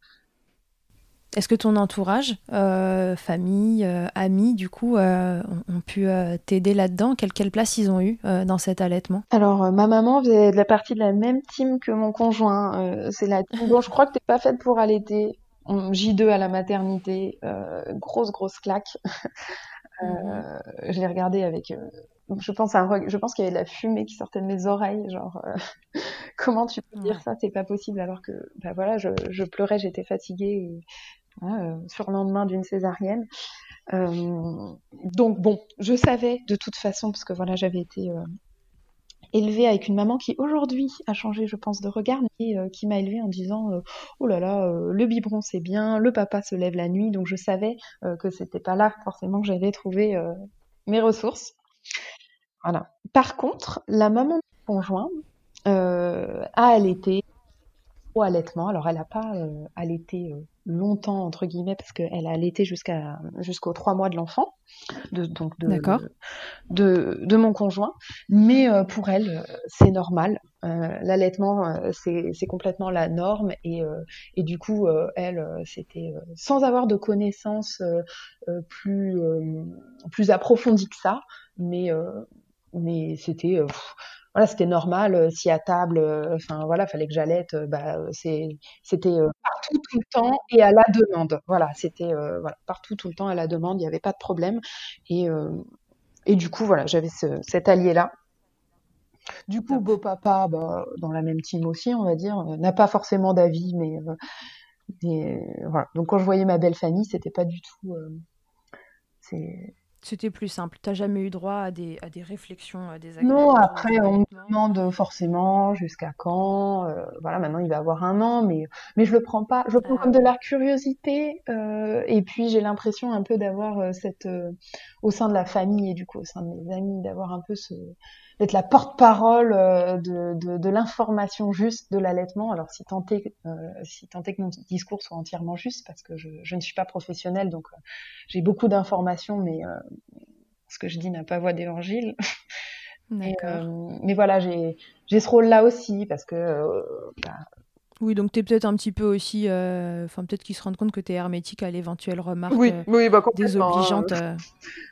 Est-ce que ton entourage, euh, famille, euh, amis, du coup, euh, ont, pu t'aider là-dedans? Quelle, quelle, place ils ont eu dans cet allaitement? Alors, ma maman faisait de la partie de la même team que mon conjoint. c'est la team bon, je crois que t'es pas faite pour allaiter. J2 à la maternité, grosse, grosse claque. Mhm. Je l'ai regardé avec je pense, à je pense qu'il y avait de la fumée qui sortait de mes oreilles, genre comment tu peux dire ça, c'est pas possible alors que bah voilà, je, je pleurais, j'étais fatiguée et euh, sur le lendemain d'une césarienne. Euh, donc bon, je savais de toute façon, parce que voilà, j'avais été euh, élevée avec une maman qui aujourd'hui a changé, je pense, de regard, mais qui m'a élevée en disant oh là là, le biberon c'est bien, le papa se lève la nuit, donc je savais que c'était pas là forcément que j'avais trouvé mes ressources. Voilà. Par contre, la maman de mon conjoint a allaité au allaitement. Alors elle n'a pas allaité longtemps entre guillemets parce qu'elle a allaité jusqu'à jusqu'aux trois mois de l'enfant de, donc de, de, de, mon conjoint. Mais euh, pour elle euh, c'est normal. Euh, l'allaitement c'est complètement la norme. Et, et du coup elle c'était sans avoir de connaissances plus plus approfondies que ça. Mais mais c'était voilà, c'était normal. Euh, si à table, euh, enfin voilà, fallait que j'allaite, euh, bah c'était partout tout le temps et à la demande. Voilà, c'était voilà partout tout le temps à la demande. Il n'y avait pas de problème et et du coup voilà, j'avais ce, cet allié là. Du coup, beau papa, bah, dans la même team aussi, on va dire, n'a pas forcément d'avis, mais, mais voilà. Donc quand je voyais ma belle famille, c'était pas du tout. c'est c'était plus simple. T'as jamais eu droit à des, à des réflexions à des Non, après, on me demande forcément jusqu'à quand. Euh, voilà, maintenant il va avoir un an, mais, mais je le prends pas. Je le prends ah. comme de la curiosité. Euh, et puis j'ai l'impression un peu d'avoir euh, cette. au sein de la famille et du coup au sein de mes amis, d'avoir un peu ce d'être la porte-parole euh, de, de, de l'information juste de l'allaitement. Alors si tant est, euh, si tant est que mon discours soit entièrement juste, parce que je, je ne suis pas professionnelle, donc euh, j'ai beaucoup d'informations, mais ce que je dis n'a pas voix d'évangile. mais, mais voilà, j'ai ce rôle-là aussi, parce que bah, oui, donc tu es peut-être un petit peu aussi. Euh, enfin, peut-être qu'ils se rendent compte que tu es hermétique à l'éventuelle remarque oui, euh, oui, bah, désobligeante. Hein.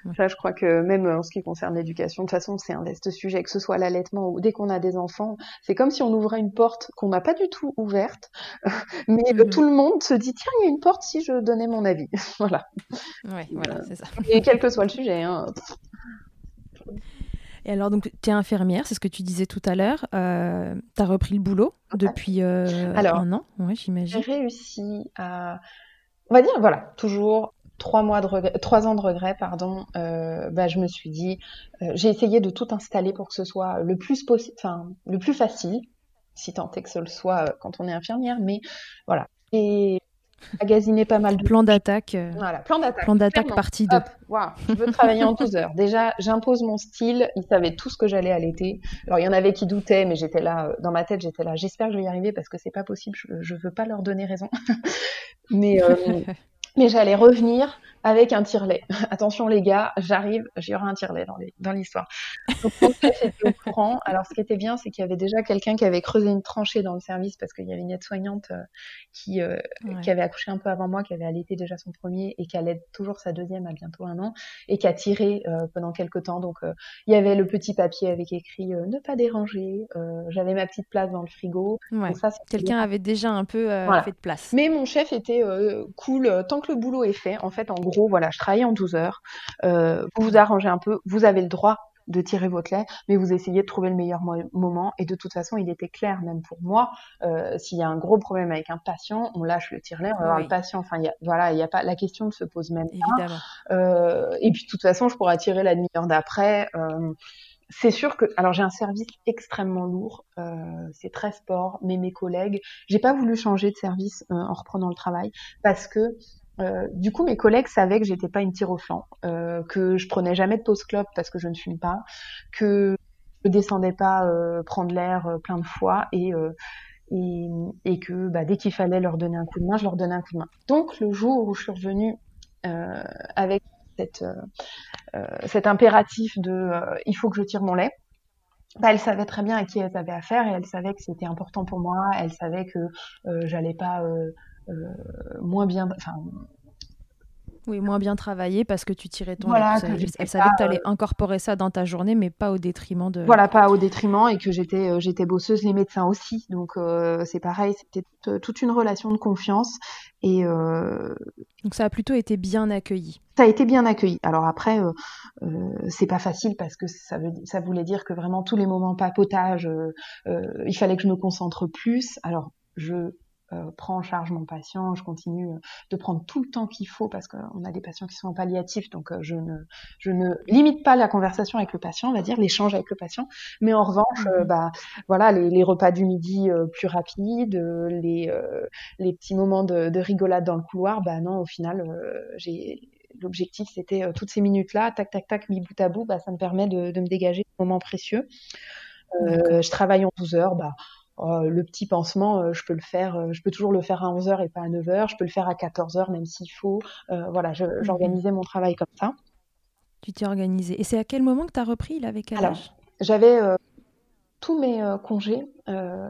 Euh, Ça, je crois que même en ce qui concerne l'éducation, de toute façon, c'est un vaste sujet, que ce soit l'allaitement ou dès qu'on a des enfants. C'est comme si on ouvrait une porte qu'on n'a pas du tout ouverte, mais mhm. tout le monde se dit tiens, il y a une porte si je donnais mon avis. voilà. Oui, voilà, c'est ça. Et quel que soit le sujet. Hein. Et alors, donc, tu es infirmière, c'est ce que tu disais tout à l'heure. Euh, tu as repris le boulot depuis euh, un an, ouais, j'imagine. J'ai réussi à. On va dire, voilà, toujours trois mois de trois ans de regret, pardon, euh, bah, je me suis dit, euh, j'ai essayé de tout installer pour que ce soit le plus possible, enfin, le plus facile, si tant est que ce le soit quand on est infirmière, mais voilà. Et magasiné pas mal de plan d'attaque. Voilà, plan d'attaque. Plan d'attaque partie 2. je veux travailler en 12 heures. Déjà, j'impose mon style. Ils savaient tout ce que j'allais à l'été. Alors, il y en avait qui doutaient, mais j'étais là, dans ma tête, j'étais là. J'espère que je vais y arriver parce que c'est pas possible. Je, je veux pas leur donner raison. mais, mais j'allais revenir avec un tirelet. Attention les gars, j'arrive, j'y aurai un tirelet dans l'histoire. Donc mon chef était au courant. Alors ce qui était bien, c'est qu'il y avait déjà quelqu'un qui avait creusé une tranchée dans le service parce qu'il y avait une aide-soignante euh, qui, euh, qui avait accouché un peu avant moi, qui avait allaité déjà son premier et qui allait toujours sa deuxième à bientôt un an et qui a tiré euh, pendant quelques temps. Donc il y avait le petit papier avec écrit ne pas déranger. J'avais ma petite place dans le frigo. Ouais. Quelqu'un avait déjà un peu fait de place. Mais mon chef était cool tant que le boulot est fait. En fait, en gros, voilà, je travaille en 12 heures. Euh, vous vous arrangez un peu, vous avez le droit de tirer votre lait, mais vous essayez de trouver le meilleur moment. Et de toute façon, il était clair, même pour moi, euh, s'il y a un gros problème avec un patient, on lâche le tire-lait, on va voir le patient. Enfin, y a, voilà, il y a pas la question ne se pose même Évidemment. pas. Euh, et puis de toute façon, je pourrais tirer la demi-heure d'après. Euh, c'est sûr que, alors j'ai un service extrêmement lourd, euh, c'est très sport, mais mes collègues, j'ai pas voulu changer de service euh, en reprenant le travail parce que euh, du coup, mes collègues savaient que j'étais pas une tire au flanc, euh, que je prenais jamais de pause clope parce que je ne fume pas, que je descendais pas euh, prendre l'air plein de fois et, que bah, dès qu'il fallait leur donner un coup de main, je leur donnais un coup de main. Donc le jour où je suis revenue avec cet impératif de il faut que je tire mon lait, bah, savait très bien à qui elle avait affaire et elle savait que c'était important pour moi. Elle savait que j'allais pas moins bien, enfin oui, moins bien travailler parce que tu tirais ton voilà, Elle, elle savait que tu allais incorporer ça dans ta journée, mais pas au détriment de. Voilà, pas au détriment et que j'étais euh, j'étais bosseuse, les médecins aussi. Donc euh, c'est pareil, c'était toute une relation de confiance et. Euh... Donc ça a plutôt été bien accueilli. Ça a été bien accueilli. Alors après, euh, euh, c'est pas facile parce que ça, veut, ça voulait dire que vraiment tous les moments papotage, il fallait que je me concentre plus. Alors je euh, prends en charge mon patient, je continue euh, de prendre tout le temps qu'il faut parce qu'on a des patients qui sont en palliatif, donc euh, je ne, je ne limite pas la conversation avec le patient, on va dire l'échange avec le patient, mais en revanche, mmh. bah voilà, les, les, repas du midi plus rapides, les, les petits moments de, de, rigolade dans le couloir, bah non, au final, j'ai l'objectif c'était toutes ces minutes là, tac tac tac, mis bout à bout, bah ça me permet de, de me dégager des moments précieux. je travaille en 12 heures, bah le petit pansement, euh, je peux le faire, euh, je peux toujours le faire à 11h et pas à 9h, je peux le faire à 14h même s'il faut. Euh, voilà, mmh j'organisais mon travail comme ça. Tu t'es organisé. Et c'est à quel moment que tu as repris, là, avec quel Alors, j'avais tous mes euh, congés, euh,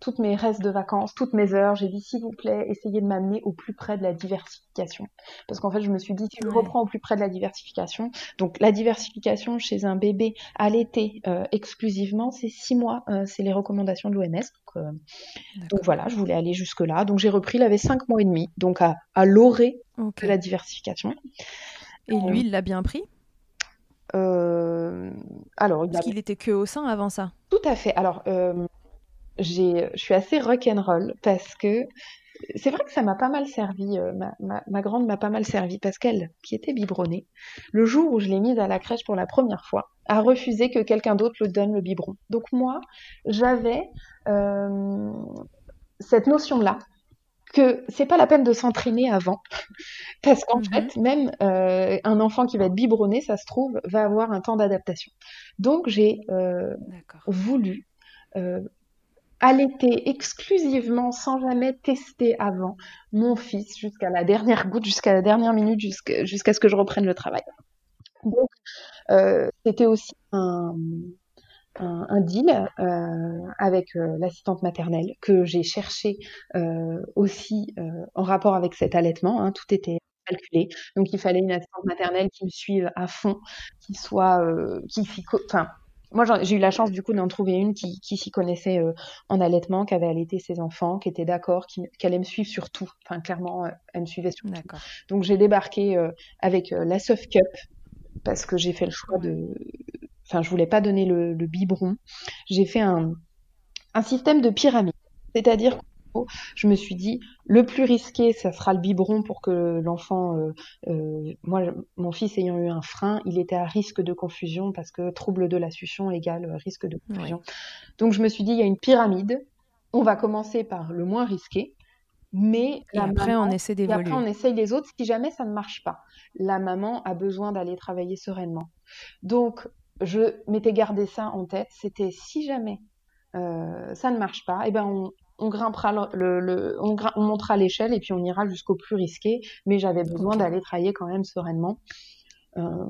toutes mes restes de vacances, toutes mes heures, j'ai dit s'il vous plaît, essayez de m'amener au plus près de la diversification. Parce qu'en fait, je me suis dit, si je reprends au plus près de la diversification, donc la diversification chez un bébé à l'été euh, exclusivement, c'est six mois, c'est les recommandations de l'OMS. Donc, donc, voilà, je voulais aller jusque-là. Donc j'ai repris, il avait cinq mois et demi, donc à, à l'orée okay. de la diversification. Et lui, il l'a bien pris? Alors, Parce qu'il était que au sein avant ça. Tout à fait. Alors, euh, je suis assez rock'n'roll parce que c'est vrai que ça m'a pas mal servi. Euh, ma, ma, ma, grande m'a pas mal servi parce qu'elle, qui était biberonnée, le jour où je l'ai mise à la crèche pour la première fois, a refusé que quelqu'un d'autre lui donne le biberon. Donc moi, j'avais euh, cette notion-là que c'est pas la peine de s'entraîner avant. Parce qu'en mmh fait même euh, un enfant qui va être biberonné ça se trouve va avoir un temps d'adaptation. Donc j'ai euh, voulu euh, allaiter exclusivement sans jamais tester avant mon fils jusqu'à la dernière goutte jusqu'à la dernière minute jusqu'à ce que je reprenne le travail. Donc c'était aussi un un, un deal euh, avec euh, l'assistante maternelle que j'ai cherché euh, aussi euh, en rapport avec cet allaitement. Hein, tout était calculé, donc il fallait une assistante maternelle qui me suive à fond, qui soit, euh, qui s'y, enfin. Moi, j'ai eu la chance du coup d'en trouver une qui, qui s'y connaissait en allaitement, qui avait allaité ses enfants, qui était d'accord, qui, qui, allait me suivre sur tout. Enfin, clairement, elle me suivait sur tout. Donc, j'ai débarqué avec la Soft Cup parce que j'ai fait le choix de, enfin je voulais pas donner le, le biberon, j'ai fait un, un système de pyramide. C'est-à-dire je me suis dit, le plus risqué, ça sera le biberon pour que l'enfant, euh, euh, moi, mon fils ayant eu un frein, il était à risque de confusion parce que trouble de la succion égale risque de confusion. Donc je me suis dit, il y a une pyramide. On va commencer par le moins risqué, mais et après on essaie d'évoluer. Après on essaye les autres si jamais ça ne marche pas. La maman a besoin d'aller travailler sereinement. Donc je m'étais gardé ça en tête. C'était si jamais euh, ça ne marche pas, eh ben on, on grimpera le, le, on, on, montera l'échelle et puis on ira jusqu'au plus risqué. Mais j'avais besoin d'aller travailler quand même sereinement. Euh,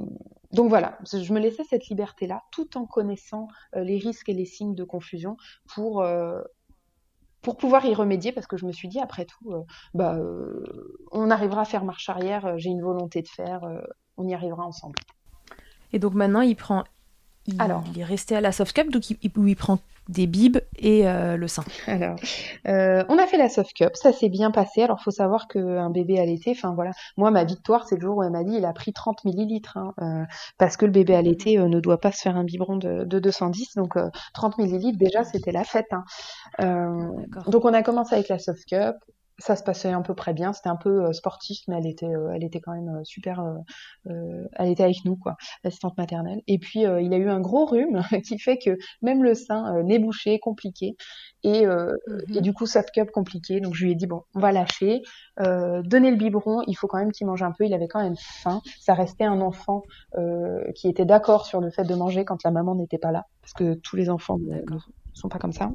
donc voilà, je me laissais cette liberté-là, tout en connaissant euh, les risques et les signes de confusion pour pour pouvoir y remédier, parce que je me suis dit après tout, bah, on arrivera à faire marche arrière. J'ai une volonté de faire, on y arrivera ensemble. Et donc maintenant, il prend il, Alors, il est resté à la soft cup, donc il, il prend des bibes et euh, le sein. Alors, euh, on a fait la soft cup, ça s'est bien passé. Alors, faut savoir qu'un bébé allaité, enfin voilà, moi ma victoire, c'est le jour où elle m'a dit il a pris 30 millilitres, hein, euh, parce que le bébé allaité euh, ne doit pas se faire un biberon de, de 210, donc 30 millilitres déjà c'était la fête. Hein. donc on a commencé avec la soft cup, ça se passait à peu près bien. C'était un peu euh, sportif, mais elle était, euh, elle était quand même euh, super. elle était avec nous, quoi, l'assistante maternelle. Et puis il a eu un gros rhume qui fait que même le sein n'est bouché, compliqué, et, mmh et, du coup soft cup compliqué. Donc je lui ai dit bon, on va lâcher, donner le biberon. Il faut quand même qu'il mange un peu. Il avait quand même faim. Ça restait un enfant qui était d'accord sur le fait de manger quand la maman n'était pas là, parce que tous les enfants ne sont pas comme ça.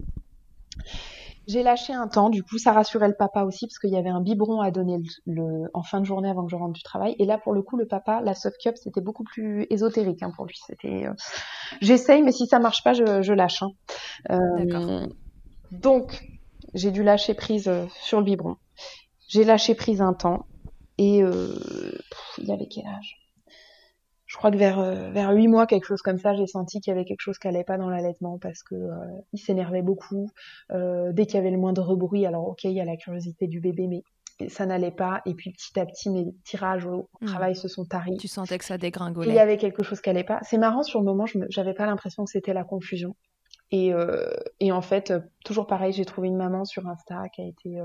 J'ai lâché un temps, du coup, ça rassurait le papa aussi, parce qu'il y avait un biberon à donner le, en fin de journée avant que je rentre du travail. Et là, pour le coup, le papa, la soft cup, c'était beaucoup plus ésotérique hein, pour lui. C'était, euh, j'essaye, mais si ça marche pas, je, je lâche. Hein. Euh, donc, j'ai dû lâcher prise euh, sur le biberon. J'ai lâché prise un temps, et euh, il avait quel âge? Je crois que vers euh, vers huit mois, quelque chose comme ça, j'ai senti qu'il y avait quelque chose qui allait pas dans l'allaitement parce que euh, il s'énervait beaucoup. Euh, dès qu'il y avait le moindre bruit, alors ok, il y a la curiosité du bébé, mais ça n'allait pas. Et puis petit à petit, mes tirages au mmh. travail se sont taris. Tu sentais que ça dégringolait. Il y avait quelque chose qui allait pas. C'est marrant, sur le moment, je j'avais pas l'impression que c'était la confusion. Et, euh, et en fait, toujours pareil, j'ai trouvé une maman sur Insta qui a été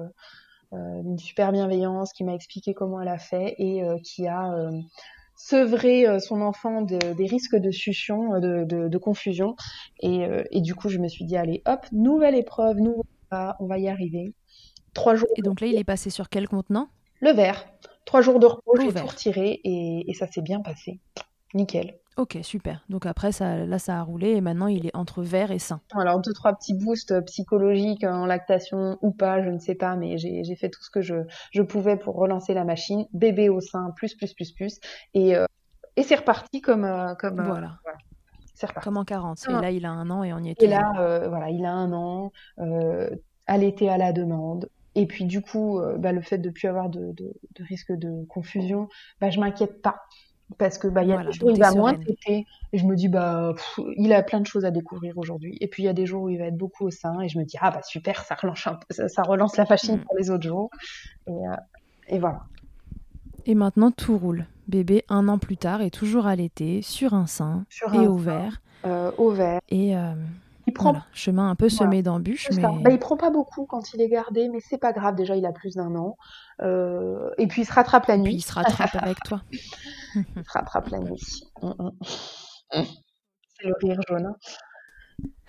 d'une super bienveillance, qui m'a expliqué comment elle a fait et qui a sevrer euh, son enfant des risques de succion, euh, de, confusion. Euh, et, du coup, je me suis dit, allez, hop, nouvelle épreuve, nouveau on va y arriver. Trois jours. Et donc là, il est passé sur quel contenant Le verre. Trois jours de repos, j'ai tout retiré et, et ça s'est bien passé. Nickel. Ok, super. Donc après, ça, là, ça a roulé et maintenant, il est entre vert et sain. Alors, deux, trois petits boosts euh, psychologiques en lactation ou pas, je ne sais pas, mais j'ai fait tout ce que je, je pouvais pour relancer la machine. Bébé au sein, plus, plus, plus, plus. Et, euh, et c'est reparti comme... Euh, comme voilà. C'est reparti. Comme en 40. Et là, il a un an et on y est Et là, voilà, il a un an, euh, l'été à la demande. Et puis du coup, bah, le fait de ne plus avoir de, de, de risque de confusion, bah, je m'inquiète pas parce que bah il y a des jours où il va moins téter et je me dis bah il a plein de choses à découvrir aujourd'hui. Et puis il y a des jours où il va être beaucoup au sein. Et je me dis ah bah super ça relance ça, relance la machine mm. pour les autres jours. Et, euh, et, voilà. Et maintenant tout roule. Bébé un an plus tard est toujours allaité sur un sein et au vert. euh, au vert. Et euh, il prend chemin un peu semé d'embûches. Mais... Bah, il prend pas beaucoup quand il est gardé, mais c'est pas grave. Déjà, il a plus d'un an. Euh, et puis il se rattrape la nuit. Puis il se rattrape avec toi. il se rattrape la nuit. Mm, mm. C'est le rire jaune. Hein.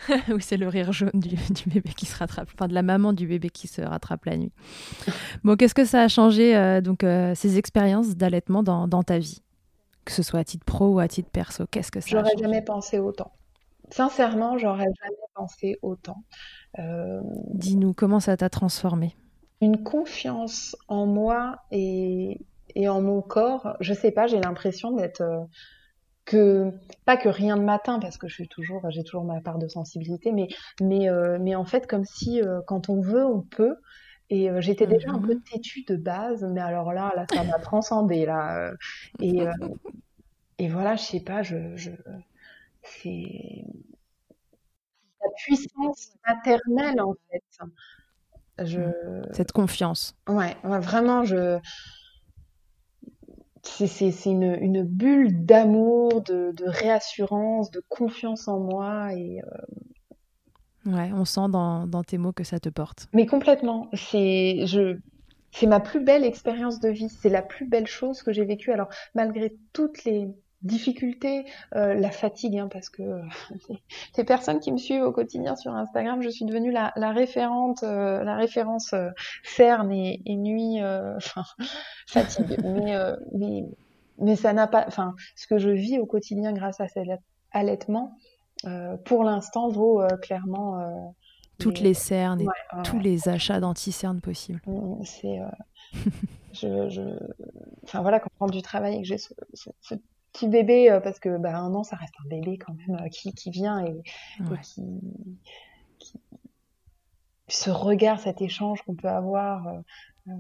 oui, c'est le rire jaune du, bébé qui se rattrape, enfin de la maman du bébé qui se rattrape la nuit. Bon, qu'est-ce que ça a changé, euh, donc, euh, ces expériences d'allaitement dans, dans, ta vie? Que ce soit à titre pro ou à titre perso, qu'est-ce que ça J'aurais jamais pensé autant. Sincèrement, j'aurais jamais pensé autant. Euh, Dis-nous, comment ça t'a transformé? Une confiance en moi et, et, en mon corps. Je sais pas, j'ai l'impression d'être euh, que pas que rien de matin parce que je suis toujours, j'ai toujours ma part de sensibilité, mais mais euh, mais en fait comme si quand on veut, on peut. Et j'étais déjà un peu mhm. têtue de base, mais alors là, là, ça m'a transcendée là. et et voilà, je sais pas, je, je c'est la puissance maternelle en fait. Je... Cette confiance. Ouais, vraiment, je. C'est une, une, bulle d'amour, de, de, réassurance, de confiance en moi et. Euh, Ouais, on sent dans, dans, tes mots que ça te porte. Mais complètement. C'est je c'est ma plus belle expérience de vie. C'est la plus belle chose que j'ai vécue. Alors malgré toutes les difficultés, euh, la fatigue, hein, parce que euh, ces personnes qui me suivent au quotidien sur Instagram, je suis devenue la, la référente, euh, la référence euh, cerne et, et nuit, euh, enfin fatigue. mais, mais, mais ça n'a pas, enfin ce que je vis au quotidien grâce à cet allaitement, pour l'instant vaut clairement toutes les, cernes et tous les achats d'anti-cernes possibles. Mm, mm, c'est, je, je, enfin voilà, quand je rentre du travail et que j'ai ce, ce, ce petit bébé, euh, parce que bah, un an, ça reste un bébé quand même, euh, qui, qui vient et, ouais. et qui, qui, ce regard, cet échange qu'on peut avoir, euh,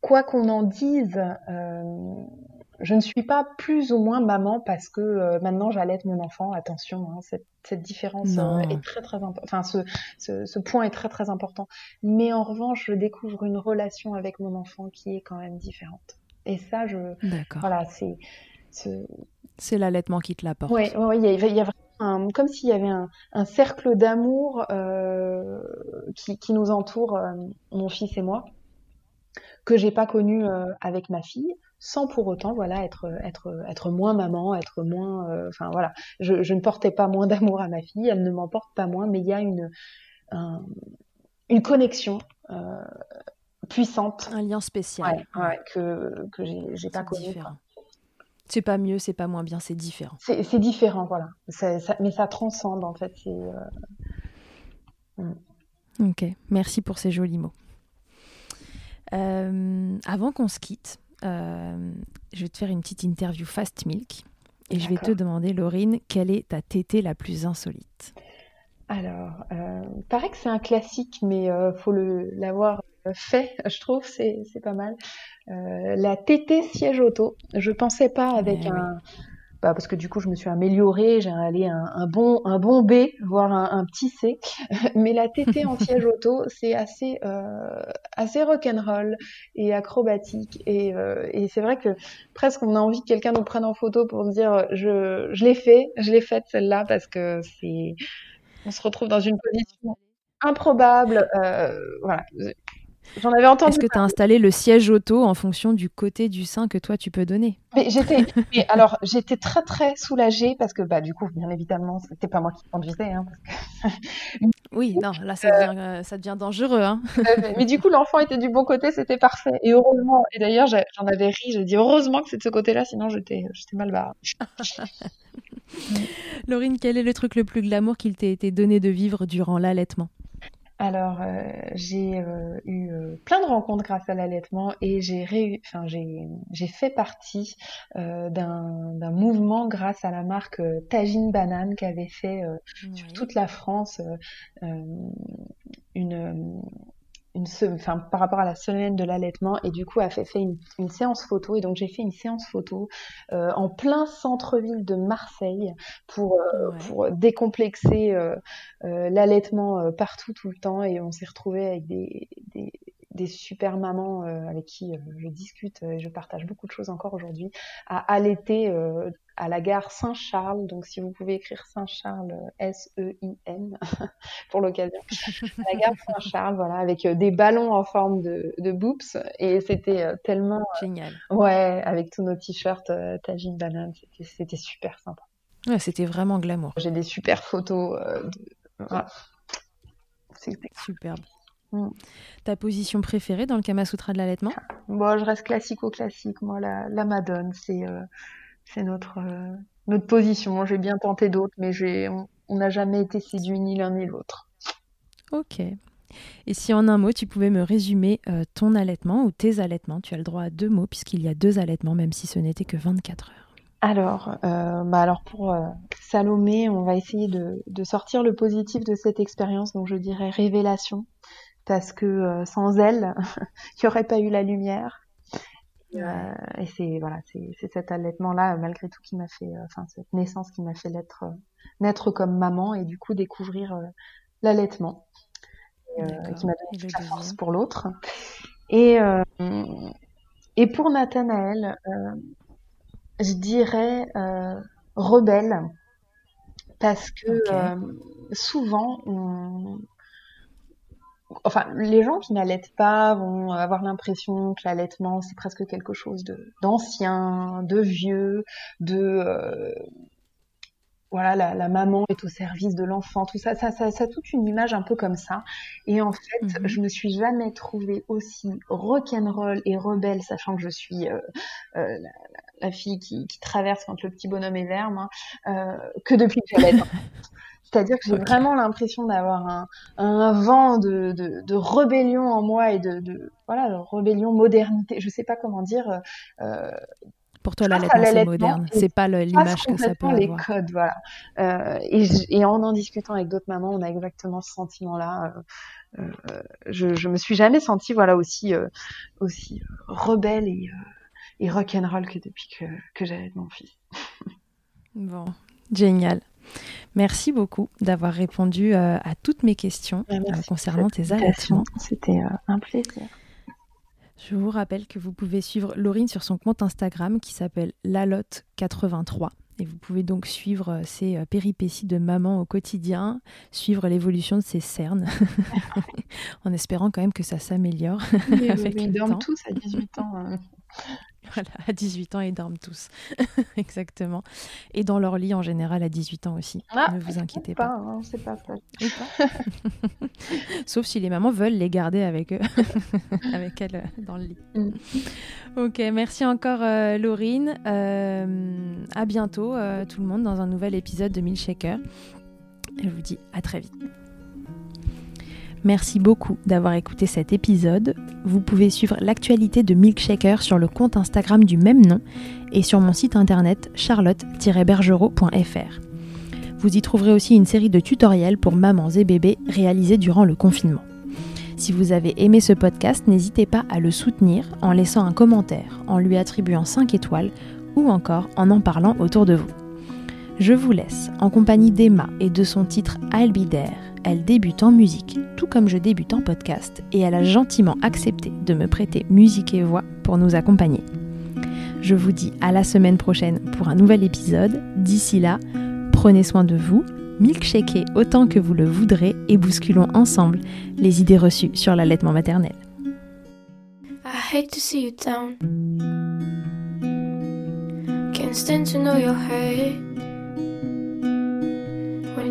quoi qu'on en dise, euh, je ne suis pas plus ou moins maman parce que euh, maintenant j'allaite mon enfant. Attention, hein, cette, cette, différence euh, est très très importante. Enfin, ce, ce, ce, point est très très important. Mais en revanche, je découvre une relation avec mon enfant qui est quand même différente. Et ça, je, voilà, c'est c'est l'allaitement qui te l'apporte. Oui, ouais, il y, a, il y a vraiment un, comme s'il y avait un, un cercle d'amour euh, qui, qui, nous entoure, euh, mon fils et moi, que j'ai pas connu euh, avec ma fille, sans pour autant, voilà, être être être moins maman, être moins, euh, enfin voilà, je, je, ne portais pas moins d'amour à ma fille, elle ne m'en porte pas moins, mais il y a une un, une connexion euh, puissante, un lien spécial, ouais, ouais, que que j'ai pas connu. Différent. C'est pas mieux, c'est pas moins bien, c'est différent. C'est différent, voilà. Ça, mais ça transcende, en fait. Euh... Mm. Ok, merci pour ces jolis mots. Euh, avant qu'on se quitte, euh, je vais te faire une petite interview Fast Milk. Et je vais te demander, Laurine, quelle est ta tétée la plus insolite? Alors, euh, paraît que c'est un classique, mais il faut l'avoir fait, je trouve, c'est pas mal. Euh, la TT siège auto. Je pensais pas avec Eh un. Bah, parce que du coup, je me suis améliorée, j'ai allé un, un, bon, un bon B, voire un, un petit C. Mais la TT en siège auto, c'est assez, euh, assez rock'n'roll et acrobatique. Et, euh, et c'est vrai que presque on a envie que quelqu'un nous prenne en photo pour dire je, je l'ai fait, je l'ai faite celle-là parce que c'est, on se retrouve dans une position improbable. Euh, voilà. J'en avais entendu. Est-ce que tu as installé le siège auto en fonction du côté du sein que toi tu peux donner? Mais j'étais, alors j'étais très très soulagée parce que bah du coup bien évidemment c'était pas moi qui conduisais. Hein, parce que... oui, non, là ça devient, euh, ça devient dangereux. Hein. mais du coup l'enfant était du bon côté, c'était parfait. Et heureusement, et d'ailleurs j'en avais ri, j'ai dit heureusement que c'est de ce côté-là, sinon j'étais, j'étais mal barrée. Laurine, quel est le truc le plus glamour qu'il t'ait été donné de vivre durant l'allaitement? Alors, euh, j'ai euh, eu euh, plein de rencontres grâce à l'allaitement et j'ai enfin, j'ai fait partie euh, d'un mouvement grâce à la marque Tagine Banane qui avait fait oui. sur toute la France une une enfin par rapport à la semaine de l'allaitement et du coup a fait, fait une, une, séance photo et donc j'ai fait une séance photo euh, en plein centre-ville de Marseille pour euh, ouais. pour décomplexer euh, l'allaitement partout tout le temps et on s'est retrouvé avec des, des des super mamans avec qui je discute et je partage beaucoup de choses encore aujourd'hui, à allaiter à la gare Saint-Charles. Donc, si vous pouvez écrire Saint-Charles, S-E-I-N, pour l'occasion. la gare Saint-Charles, voilà, avec des ballons en forme de, de boops. Et c'était tellement. Génial. ouais, avec tous nos t-shirts euh, Tagine Banane. C'était super sympa. Ouais, c'était vraiment glamour. J'ai des super photos. De... Voilà. Superbe. Mm. Ta position préférée dans le Kama Sutra de l'allaitement? Bon, je reste classico-classique. Moi, la, la Madone, c'est euh, c'est notre, euh, notre position. J'ai bien tenté d'autres, mais on n'a jamais été séduits ni l'un ni l'autre. Ok. Et si en un mot, tu pouvais me résumer euh, ton allaitement ou tes allaitements Tu as le droit à deux mots, puisqu'il y a deux allaitements, même si ce n'était que 24 heures. Alors, euh, bah alors pour euh, Salomé, on va essayer de, de, sortir le positif de cette expérience, donc je dirais révélation parce que sans elle, il n'y aurait pas eu la lumière. Euh, et c'est voilà, c'est cet allaitement-là, malgré tout, qui m'a fait, euh, enfin cette naissance qui m'a fait naître, naître comme maman et du coup découvrir l'allaitement, qui m'a donné toute la force pour l'autre. Et et pour Nathanaël, je dirais rebelle parce que souvent, enfin, les gens qui n'allaitent pas vont avoir l'impression que l'allaitement c'est presque quelque chose d'ancien, de vieux, de voilà, la, maman est au service de l'enfant, tout ça ça, ça, ça, toute une image un peu comme ça. Et en fait, mhm. je me suis jamais trouvée aussi rock'n'roll et rebelle, sachant que je suis euh, euh, la, fille qui, qui, traverse quand le petit bonhomme est vert, moi, euh, que depuis que j'allais. C'est-à-dire que j'ai vraiment l'impression d'avoir un, un vent de, de, de, rébellion en moi et de, de voilà, de rébellion modernité. Je sais pas comment dire. Euh, pour toi, l'allaitement, c'est moderne. C'est pas l'image que ça peut avoir. les codes, voilà. Euh, et, et, en en discutant avec d'autres mamans, on a exactement ce sentiment-là. Euh, euh, je, je me suis jamais sentie, voilà, aussi euh, aussi rebelle et, euh, et rock'n'roll que depuis que, que j'avais mon fils. bon, génial. Merci beaucoup d'avoir répondu à toutes mes questions concernant tes allaitements. C'était un plaisir. Je vous rappelle que vous pouvez suivre Laurine sur son compte Instagram qui s'appelle lalotte83. Et vous pouvez donc suivre euh, ses euh, péripéties de maman au quotidien, suivre l'évolution de ses cernes, en espérant quand même que ça s'améliore. ils dorment tous à 18 ans. Hein. Voilà, à 18 ans, ils dorment tous. Exactement. Et dans leur lit en général à 18 ans aussi. Ah, ne vous inquiétez pas. pas. Hein, c'est pas ça. Sauf si les mamans veulent les garder avec eux, avec elles euh, dans le lit. Mm. Ok, merci encore euh, Laurine. Euh, à bientôt tout le monde dans un nouvel épisode de Milkshaker. Je vous dis à très vite. Merci beaucoup d'avoir écouté cet épisode. Vous pouvez suivre l'actualité de Milkshaker sur le compte Instagram du même nom et sur mon site internet charlotte-bergerot.fr. Vous y trouverez aussi une série de tutoriels pour mamans et bébés réalisés durant le confinement. Si vous avez aimé ce podcast, n'hésitez pas à le soutenir en laissant un commentaire, en lui attribuant 5 étoiles ou encore en en parlant autour de vous. Je vous laisse en compagnie d'Emma et de son titre I'll elle débute en musique, tout comme je débute en podcast, et elle a gentiment accepté de me prêter musique et voix pour nous accompagner. Je vous dis à la semaine prochaine pour un nouvel épisode. D'ici là, prenez soin de vous, milkshakez autant que vous le voudrez et bousculons ensemble les idées reçues sur l'allaitement maternel. I hate to see you down. Can't stand to know your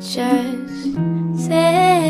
just say